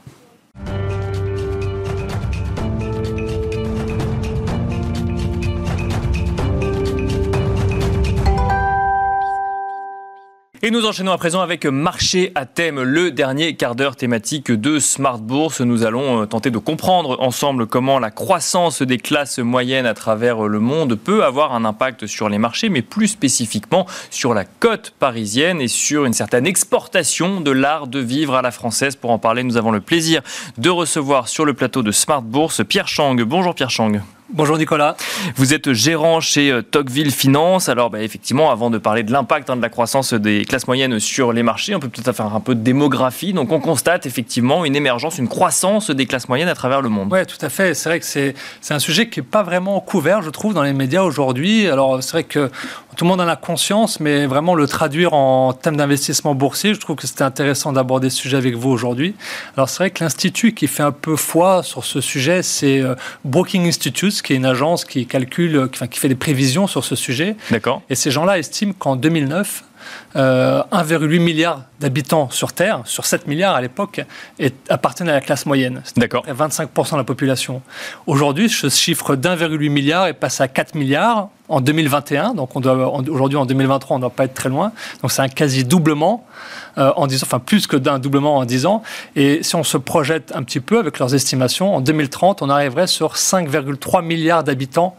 Et nous enchaînons à présent avec Marché à thème, le dernier quart d'heure thématique de Smart Bourse. Nous allons euh, tenter de comprendre ensemble comment la croissance des classes moyennes à travers le monde peut avoir un impact sur les marchés, mais plus spécifiquement sur la cote parisienne et sur une certaine exportation de l'art de vivre à la française. Pour en parler, nous avons le plaisir de recevoir sur le plateau de Smart Bourse Pierre Chang. Bonjour Pierre Chang. Bonjour Nicolas. Vous êtes gérant chez euh, Tocqueville Finance. Alors bah, effectivement, avant de parler de l'impact hein, de la croissance des classes moyennes sur les marchés, on peut peut-être faire un peu de démographie. Donc on constate effectivement une émergence, une croissance des classes moyennes à travers le monde. Oui, tout à fait. C'est vrai que c'est un sujet qui n'est pas vraiment couvert, je trouve, dans les médias aujourd'hui. Alors c'est vrai que tout le monde en a conscience, mais vraiment le traduire en thème d'investissement boursier, je trouve que c'était intéressant d'aborder ce sujet avec vous aujourd'hui. Alors c'est vrai que l'institut qui fait un peu foi sur ce sujet, c'est euh, Broking Institute qui est une agence qui calcule, qui, qui fait des prévisions sur ce sujet. D'accord. Et ces gens-là estiment qu'en 2009, 1,8 euh, milliard d'habitants sur Terre, sur 7 milliards à l'époque, appartiennent à la classe moyenne. D'accord. 25% de la population. Aujourd'hui, ce chiffre d'1,8 milliard est passé à 4 milliards en 2021. Donc, aujourd'hui, en 2023, on ne doit pas être très loin. Donc, c'est un quasi doublement euh, en 10 ans, enfin plus que d'un doublement en 10 ans. Et si on se projette un petit peu avec leurs estimations, en 2030, on arriverait sur 5,3 milliards d'habitants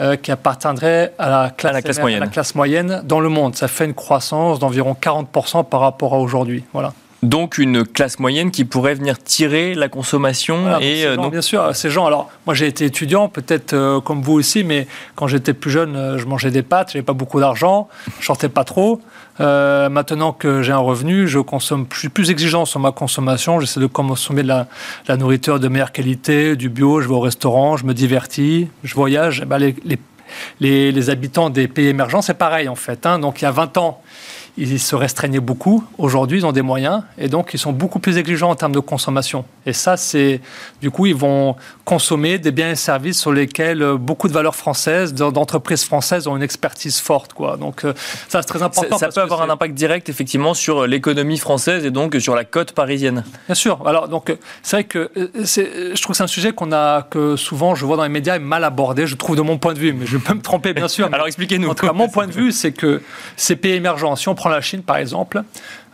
euh, qui appartiendrait à la, classe, moyenne. la classe moyenne dans le monde. Ça fait une croissance d'environ 40% par rapport à aujourd'hui. Voilà. Donc une classe moyenne qui pourrait venir tirer la consommation et euh, donc... bien sûr ces gens. Alors moi j'ai été étudiant, peut-être euh, comme vous aussi, mais quand j'étais plus jeune, je mangeais des pâtes, j'avais pas beaucoup d'argent, je sortais pas trop. Euh, maintenant que j'ai un revenu, je consomme plus, plus exigeant sur ma consommation. J'essaie de consommer de la, nourriture de meilleure qualité, du bio. Je vais au restaurant, je me divertis, je voyage. Eh ben, les, les, les, habitants des pays émergents, c'est pareil en fait. Hein. Donc il y a 20 ans, ils se restreignaient beaucoup. Aujourd'hui, ils ont des moyens et donc ils sont beaucoup plus exigeants en termes de consommation. Et ça, c'est du coup, ils vont consommer des biens et services sur lesquels euh, beaucoup de valeurs françaises, d'entreprises françaises ont une expertise forte. Quoi. Donc euh, ça, c'est très important. Ça, peut avoir un impact direct effectivement sur l'économie française et donc sur la cote parisienne. Bien sûr. Alors donc c'est vrai que euh, je trouve que c'est un sujet qu'on a que souvent je vois dans les médias est mal abordé. Je trouve de mon point de vue, mais je peux me tromper bien sûr. (laughs) Alors expliquez-nous. En tout cas, mon point de vue, c'est que ces pays émergents, si on prend la Chine par exemple,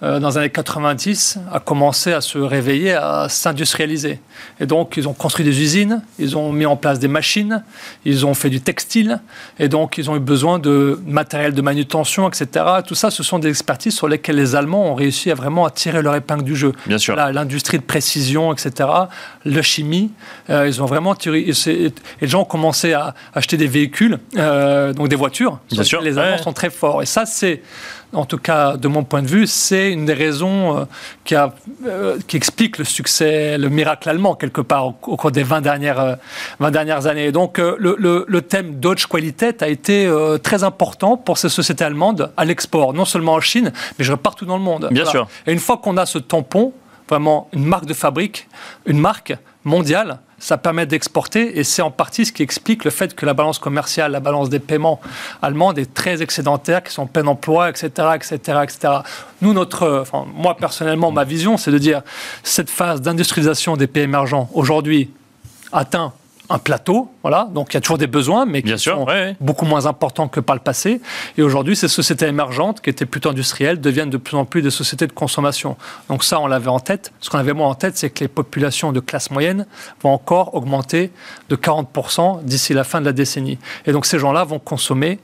euh, dans les années 90, a commencé à se réveiller, à s'industrialiser. Et donc, ils ont construit des usines, ils ont mis en place des machines, ils ont fait du textile, et donc ils ont eu besoin de matériel de manutention, etc. Tout ça, ce sont des expertises sur lesquelles les Allemands ont réussi à vraiment tirer leur épingle du jeu. Bien sûr. L'industrie de précision, etc., la chimie, euh, ils ont vraiment tiré. Et, les gens ont commencé à acheter des véhicules, euh, donc des voitures. Bien sûr. Les Allemands sont très forts. Et ça, c'est en tout cas de mon point de vue, c'est une des raisons euh, qui, a, euh, qui, explique le succès, le miracle allemand, quelque part, au, cours des 20 dernières, 20 euh, dernières années. donc, le, le, thème Deutsche Qualität a été très important pour ces sociétés allemandes à l'export, non seulement en Chine, mais je partout dans le monde. Bien sûr. Et une fois qu'on a ce tampon, vraiment une marque de fabrique, une marque mondiale, ça permet d'exporter et c'est en partie ce qui explique le fait que la balance commerciale, la balance des paiements allemande est très excédentaire, qui sont en plein emploi, etc., etc., etc. Nous, notre, enfin, moi personnellement, ma vision, c'est de dire cette phase d'industrialisation des pays émergents aujourd'hui atteint un plateau, voilà. Donc il y a toujours des besoins, mais qui sont beaucoup moins importants que par le passé. Et aujourd'hui, ces sociétés émergentes, qui étaient plutôt industrielles, deviennent de plus en plus des sociétés de consommation. Donc ça, on l'avait en tête. Ce qu'on avait moins en tête, c'est que les populations de classe moyenne vont encore augmenter de 40% d'ici la fin de la décennie. Et donc ces gens-là vont consommer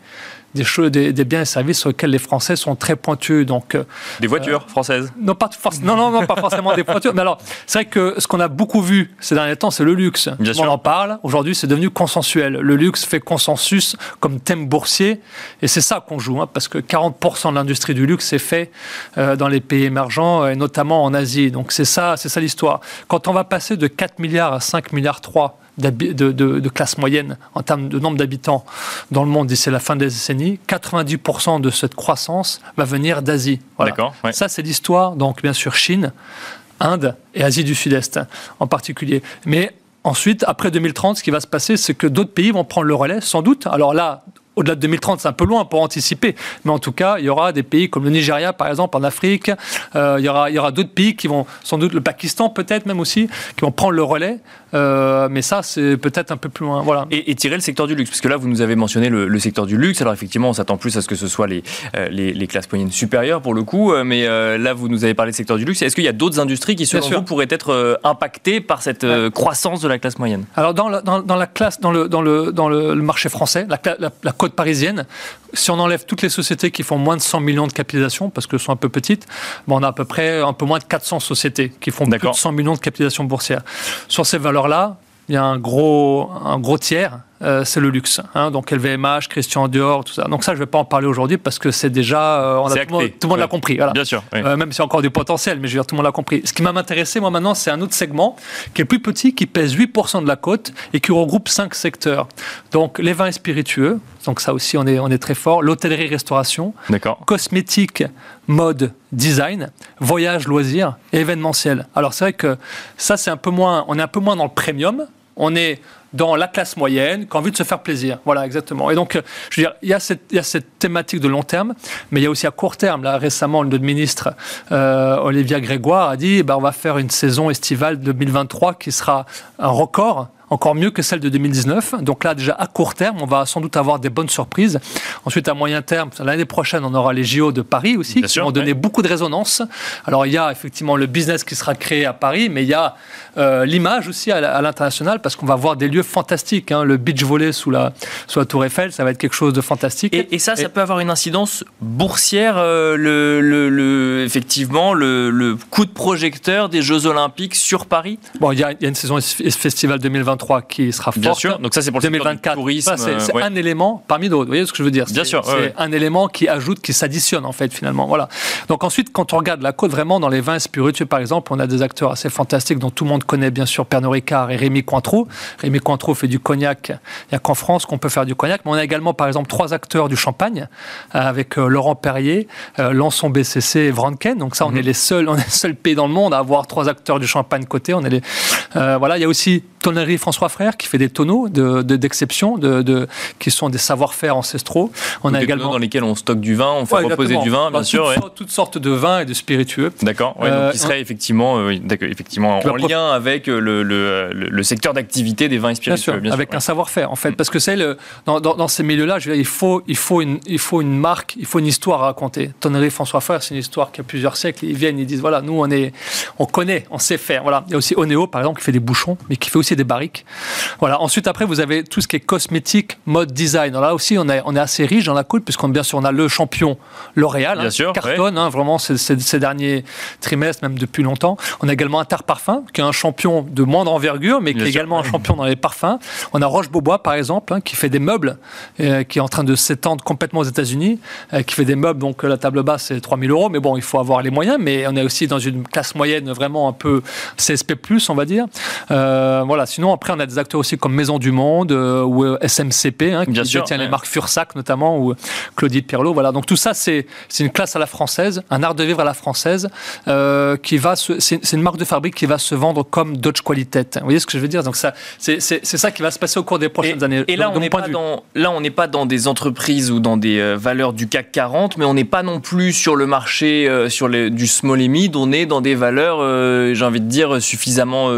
des, choses, des, biens et services sur lesquels les Français sont très pointus. Donc, euh, des voitures françaises non, pas non, non, non, pas forcément des voitures. Mais alors, c'est vrai que ce qu'on a beaucoup vu ces derniers temps, c'est le luxe. Bien On en parle. Aujourd'hui, c'est devenu consensuel. Le luxe fait consensus comme thème boursier. Et c'est ça qu'on joue, hein, parce que 40% de l'industrie du luxe est fait euh, dans les pays émergents, et notamment en Asie. Donc, c'est ça, c'est ça l'histoire. Quand on va passer de 4 milliards à 5 milliards 3 de, classe moyenne en termes de nombre d'habitants dans le monde d'ici la fin des décennies, 90% de cette croissance va venir d'Asie. D'accord. Ça, c'est l'histoire, donc bien sûr Chine, Inde et Asie du Sud-Est en particulier. Mais ensuite, après 2030, ce qui va se passer, c'est que d'autres pays vont prendre le relais, sans doute. Alors là, au-delà de 2030, c'est un peu loin pour anticiper. Mais en tout cas, il y aura des pays comme le Nigeria, par exemple, en Afrique. Euh, il y aura, il y aura d'autres pays qui vont, sans doute le Pakistan peut-être même aussi, qui vont prendre le relais. Euh, mais ça, c'est peut-être un peu plus loin. Voilà. Et, tirer le secteur du luxe, parce que là, vous nous avez mentionné le, secteur du luxe. Alors effectivement, on s'attend plus à ce que ce soit les, euh, les, classes moyennes supérieures pour le coup. Mais là, vous nous avez parlé du secteur du luxe. Est-ce qu'il y a d'autres industries qui, selon vous, pourraient être impactées par cette croissance de la classe moyenne? Alors dans la, dans, la classe, dans le, dans le, dans le marché français, la, la côte parisienne, si on enlève toutes les sociétés qui font moins de 100 millions de capitalisation, parce qu'elles sont un peu petites, on a à peu près un peu moins de 400 sociétés qui font plus de 100 millions de capitalisation boursière. Sur ces valeurs-là, il y a un gros, un gros tiers euh, c'est le luxe. Hein, donc LVMH, Christian Dior, tout ça. Donc ça, je ne vais pas en parler aujourd'hui parce que c'est déjà, euh, tout, le monde l'a compris. Bien sûr. Euh, même s'il y a encore du potentiel, mais je veux dire, tout le monde l'a compris. Ce qui m'a intéressé, moi maintenant, c'est un autre segment qui est plus petit, qui pèse 8% de la cote et qui regroupe 5 secteurs. Donc les vins et spiritueux, donc ça aussi, on est, on est très fort. L'hôtellerie-restauration, cosmétique, mode, design, voyage, loisirs événementiel. Alors c'est vrai que ça, c'est un peu moins, on est un peu moins dans le premium. On est dans la classe moyenne qui a de se faire plaisir. Voilà, exactement. Et donc, euh, je veux dire, il y, a cette, il y a cette thématique de long terme, mais il y a aussi à court terme. Là, récemment, notre ministre, euh, Olivia Grégoire, a dit bah, on va faire une saison estivale 2023 qui sera un record encore mieux que celle de 2019. Donc là, déjà à court terme, on va sans doute avoir des bonnes surprises. Ensuite, à moyen terme, l'année prochaine, on aura les JO de Paris aussi, qui vont donner beaucoup de résonance. Alors il y a effectivement le business qui sera créé à Paris, mais il y a euh, l'image aussi à l'international, parce qu'on va voir des lieux fantastiques. Hein. Le beach volley sous la, sous la Tour Eiffel, ça va être quelque chose de fantastique. Et, ça, ça peut avoir une incidence boursière, euh, le, le, effectivement, le, le, coup de projecteur des Jeux Olympiques sur Paris? Bon, il y, a, il y a une saison festival 2023 qui sera forte. Bien sûr, donc ça c'est pour 2024. tourisme. C'est un élément parmi d'autres. Vous voyez ce que je veux dire? Bien sûr. C'est un élément qui ajoute, qui s'additionne en fait finalement. Voilà. Donc ensuite, quand on regarde la côte vraiment dans les vins spiritueux par exemple, on a des acteurs assez fantastiques dont tout le monde connaît bien sûr Pernod Ricard et Rémi Cointreau. Rémi Cointreau fait du cognac. Il n'y a qu'en France qu'on peut faire du cognac, mais on a également par exemple trois acteurs du champagne euh, avec euh, Laurent Perrier, euh, Lançon BCC et Vranken. Donc ça, on mhm. est les seuls, (laughs) on est le seul pays dans le monde à avoir trois acteurs du champagne côté. On est les, voilà, il y a aussi tonnerie François Frère qui fait des tonneaux d'exception, de, de, qui sont des savoir-faire ancestraux. On a également dans lesquels on stocke du vin, on fait reposer du vin, bien sûr. Toutes, sortes de vins et de spiritueux. D'accord. donc euh, qui serait effectivement, euh, effectivement en lien avec euh, le, le, le secteur d'activité des vins et spiritueux. Bien sûr, avec un savoir-faire en fait, mm. parce que c'est dans, dans, dans, ces milieux-là, il faut il faut une il faut une marque, il faut une histoire à raconter. Tonnerie François Frère, c'est une histoire qui a plusieurs siècles. Ils viennent, ils disent voilà, nous on est, on connaît, on sait faire. Voilà. Il y a aussi Oneo par exemple qui fait des bouchons, mais qui fait aussi des barriques. Voilà. Ensuite, après, vous avez tout ce qui est cosmétique, mode design. là aussi, on est, on est assez riche dans la coupe, puisqu'on bien sûr on a le champion L'Oréal, hein, cartonne hein, vraiment ces, ces, derniers trimestres, même depuis longtemps. On a également Interparfum, qui est un champion de moindre envergure, mais qui est également un champion dans les parfums. On a Roche-Beaubois, par exemple, hein, qui fait des meubles, euh, qui est en train de s'étendre complètement aux États-Unis, euh, qui fait des meubles, donc la table basse, c'est 3000 euros, mais bon, il faut avoir les moyens, mais on est aussi dans une classe moyenne vraiment un peu CSP+, on va dire. Euh, voilà, sinon, après, on a des acteurs aussi comme Maison du Monde ou SMCP, hein, qui Bien sûr, les marques Fursac notamment, ou Claudie Pirlo. Voilà, donc tout ça, c'est une classe à la française, un art de vivre à la française, euh, qui va c'est une marque de fabrique qui va se vendre comme Dodge Qualité. Vous voyez ce que je veux dire? Donc ça, c'est ça qui va se passer au cours des prochaines années. Et là, on n'est pas dans, là, on n'est pas dans des entreprises ou dans des euh, valeurs du CAC 40, mais on n'est pas non plus sur le marché euh, sur du small et mid. On est dans des valeurs, j'ai envie de dire, suffisamment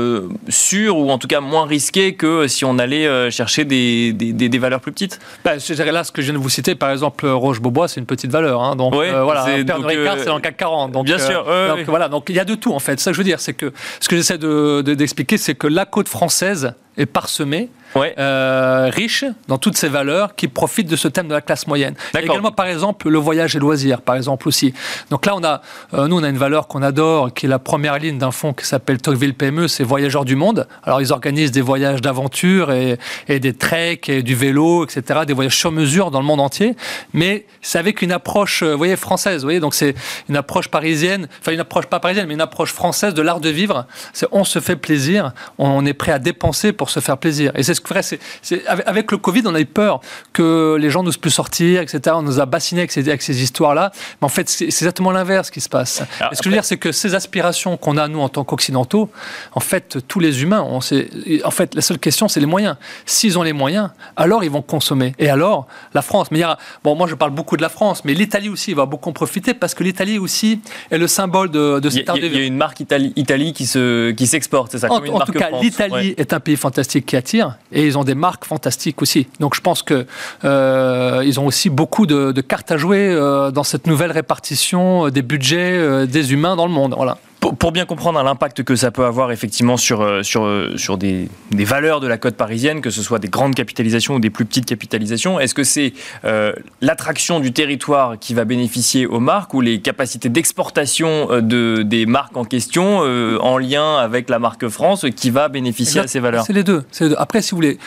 sûres ou en tout cas cas moins risqué que si on allait chercher des, des, valeurs plus petites bah, Là, ce que je viens de vous citer, par exemple, Roche-Beaubois, c'est une petite valeur. Hein, donc voilà, Pernod Ricard, c'est dans le CAC 40. Donc, bien sûr. donc, voilà, donc il y a de tout en fait. Ça que je veux dire, c'est que ce que j'essaie d'expliquer, c'est que la côte française est parsemée euh, riche dans toutes ses valeurs, qui profite de ce thème de la classe moyenne. également, par exemple, le voyage et loisirs, par exemple aussi. Donc là, on a, euh, nous, on a une valeur qu'on adore, qui est la première ligne d'un fonds qui s'appelle Tocqueville PME, c'est Voyageurs du Monde. Alors, ils organisent des voyages d'aventure et, et, des treks et du vélo, etc., des voyages sur mesure dans le monde entier. Mais c'est avec une approche, euh, vous voyez, française. Vous voyez, donc c'est une approche parisienne, enfin une approche pas parisienne, mais une approche française de l'art de vivre. C'est on se fait plaisir, on est prêt à dépenser pour se faire plaisir. Et c'est ce c'est, avec le Covid, on a eu peur que les gens n'osent plus sortir, etc. On nous a bassinés avec ces, histoires-là. Mais en fait, c'est, exactement l'inverse qui se passe. ce que je veux dire, c'est que ces aspirations qu'on a, nous, en tant qu'occidentaux, en fait, tous les humains, on sait, en fait, la seule question, c'est les moyens. S'ils ont les moyens, alors ils vont consommer. Et alors, la France. Mais il y a, bon, moi, je parle beaucoup de la France, mais l'Italie aussi va beaucoup en profiter parce que l'Italie aussi est le symbole de, de cette Il y, a une marque Italie, Italie qui, se, qui s'exporte, c'est ça En, en tout cas, l'Italie est un pays fantastique qui attire et ils ont des marques fantastiques aussi. Donc je pense que euh, ils ont aussi beaucoup de, cartes à jouer euh, dans cette nouvelle répartition des budgets des humains dans le monde. Voilà pour, bien comprendre l'impact que ça peut avoir effectivement sur, euh, sur, euh, sur des, des, valeurs de la côte parisienne, que ce soit des grandes capitalisations ou des plus petites capitalisations, est-ce que c'est euh, l'attraction du territoire qui va bénéficier aux marques ou les capacités d'exportation de, des marques en question en lien avec la marque France qui va bénéficier à ces valeurs? C'est les, deux. Après, si vous voulez,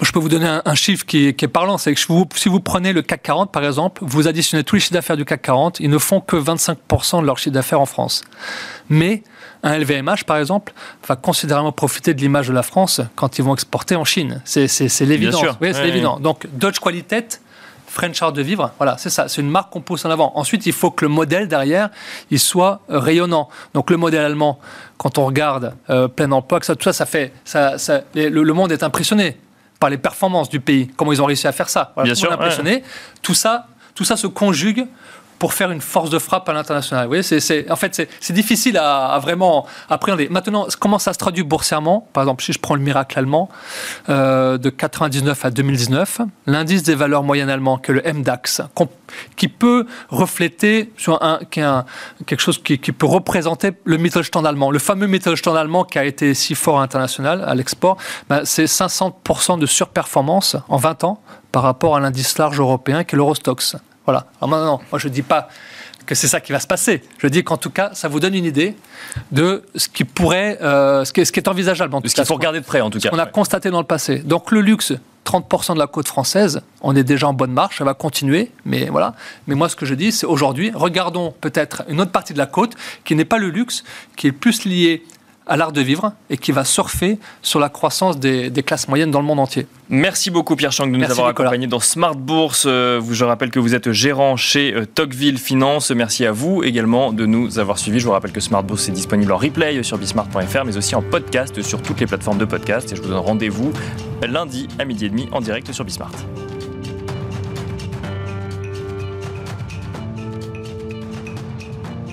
je peux vous donner un, chiffre qui est, qui est parlant. C'est que si vous prenez le CAC 40, par exemple, vous additionnez tous les chiffres d'affaires du CAC 40, ils ne font que 25% de leur chiffre d'affaires en France. Mais un LVMH, par exemple, va considérablement profiter de l'image de la France quand ils vont exporter en Chine. C'est l'évidence. Oui, c'est évident. Donc, Dodge Qualité, French Art de Vivre, voilà, c'est ça. C'est une marque qu'on pousse en avant. Ensuite, il faut que le modèle derrière, il soit rayonnant. Donc, le modèle allemand, quand on regarde euh, plein emploi, ça, tout ça, ça fait. Ça, le, monde est impressionné par les performances du pays, comment ils ont réussi à faire ça. Bien sûr. Impressionné. Tout ça, tout ça se conjugue pour faire une force de frappe à l'international. Vous voyez, c'est, en fait, c'est, difficile à, vraiment appréhender. Maintenant, comment ça se traduit boursièrement? Par exemple, si je prends le miracle allemand, euh, de 99 à 2019, l'indice des valeurs moyennes allemandes, que le MDAX, qui peut refléter sur un, quelque chose qui, peut représenter le Mittelstand allemand, le fameux Mittelstand allemand qui a été si fort international, à l'export, ben, c'est 500% de surperformance en 20 ans par rapport à l'indice large européen qui est l'Eurostox. Voilà. Alors maintenant, moi je ne dis pas que c'est ça qui va se passer. Je dis qu'en tout cas, ça vous donne une idée de ce qui pourrait, euh, ce, qui est, ce, qui est, envisageable. En tout ce qu'il faut regarder de près, en tout cas. On a constaté dans le passé. Donc le luxe, 30% de la côte française, on est déjà en bonne marche, ça va continuer, mais voilà. Mais moi, ce que je dis, c'est aujourd'hui, regardons peut-être une autre partie de la côte qui n'est pas le luxe, qui est plus liée à l'art de vivre et qui va surfer sur la croissance des, classes moyennes dans le monde entier. Merci beaucoup Pierre Chang de nous avoir accompagnés dans Smart Bourse. Euh, je rappelle que vous êtes gérant chez euh, Tocqueville Finance. Merci à vous également de nous avoir suivis. Je vous rappelle que Smart Bourse est disponible en replay sur bismart.fr mais aussi en podcast sur toutes les plateformes de podcast et je vous donne rendez-vous lundi à midi et demi en direct sur Bismart.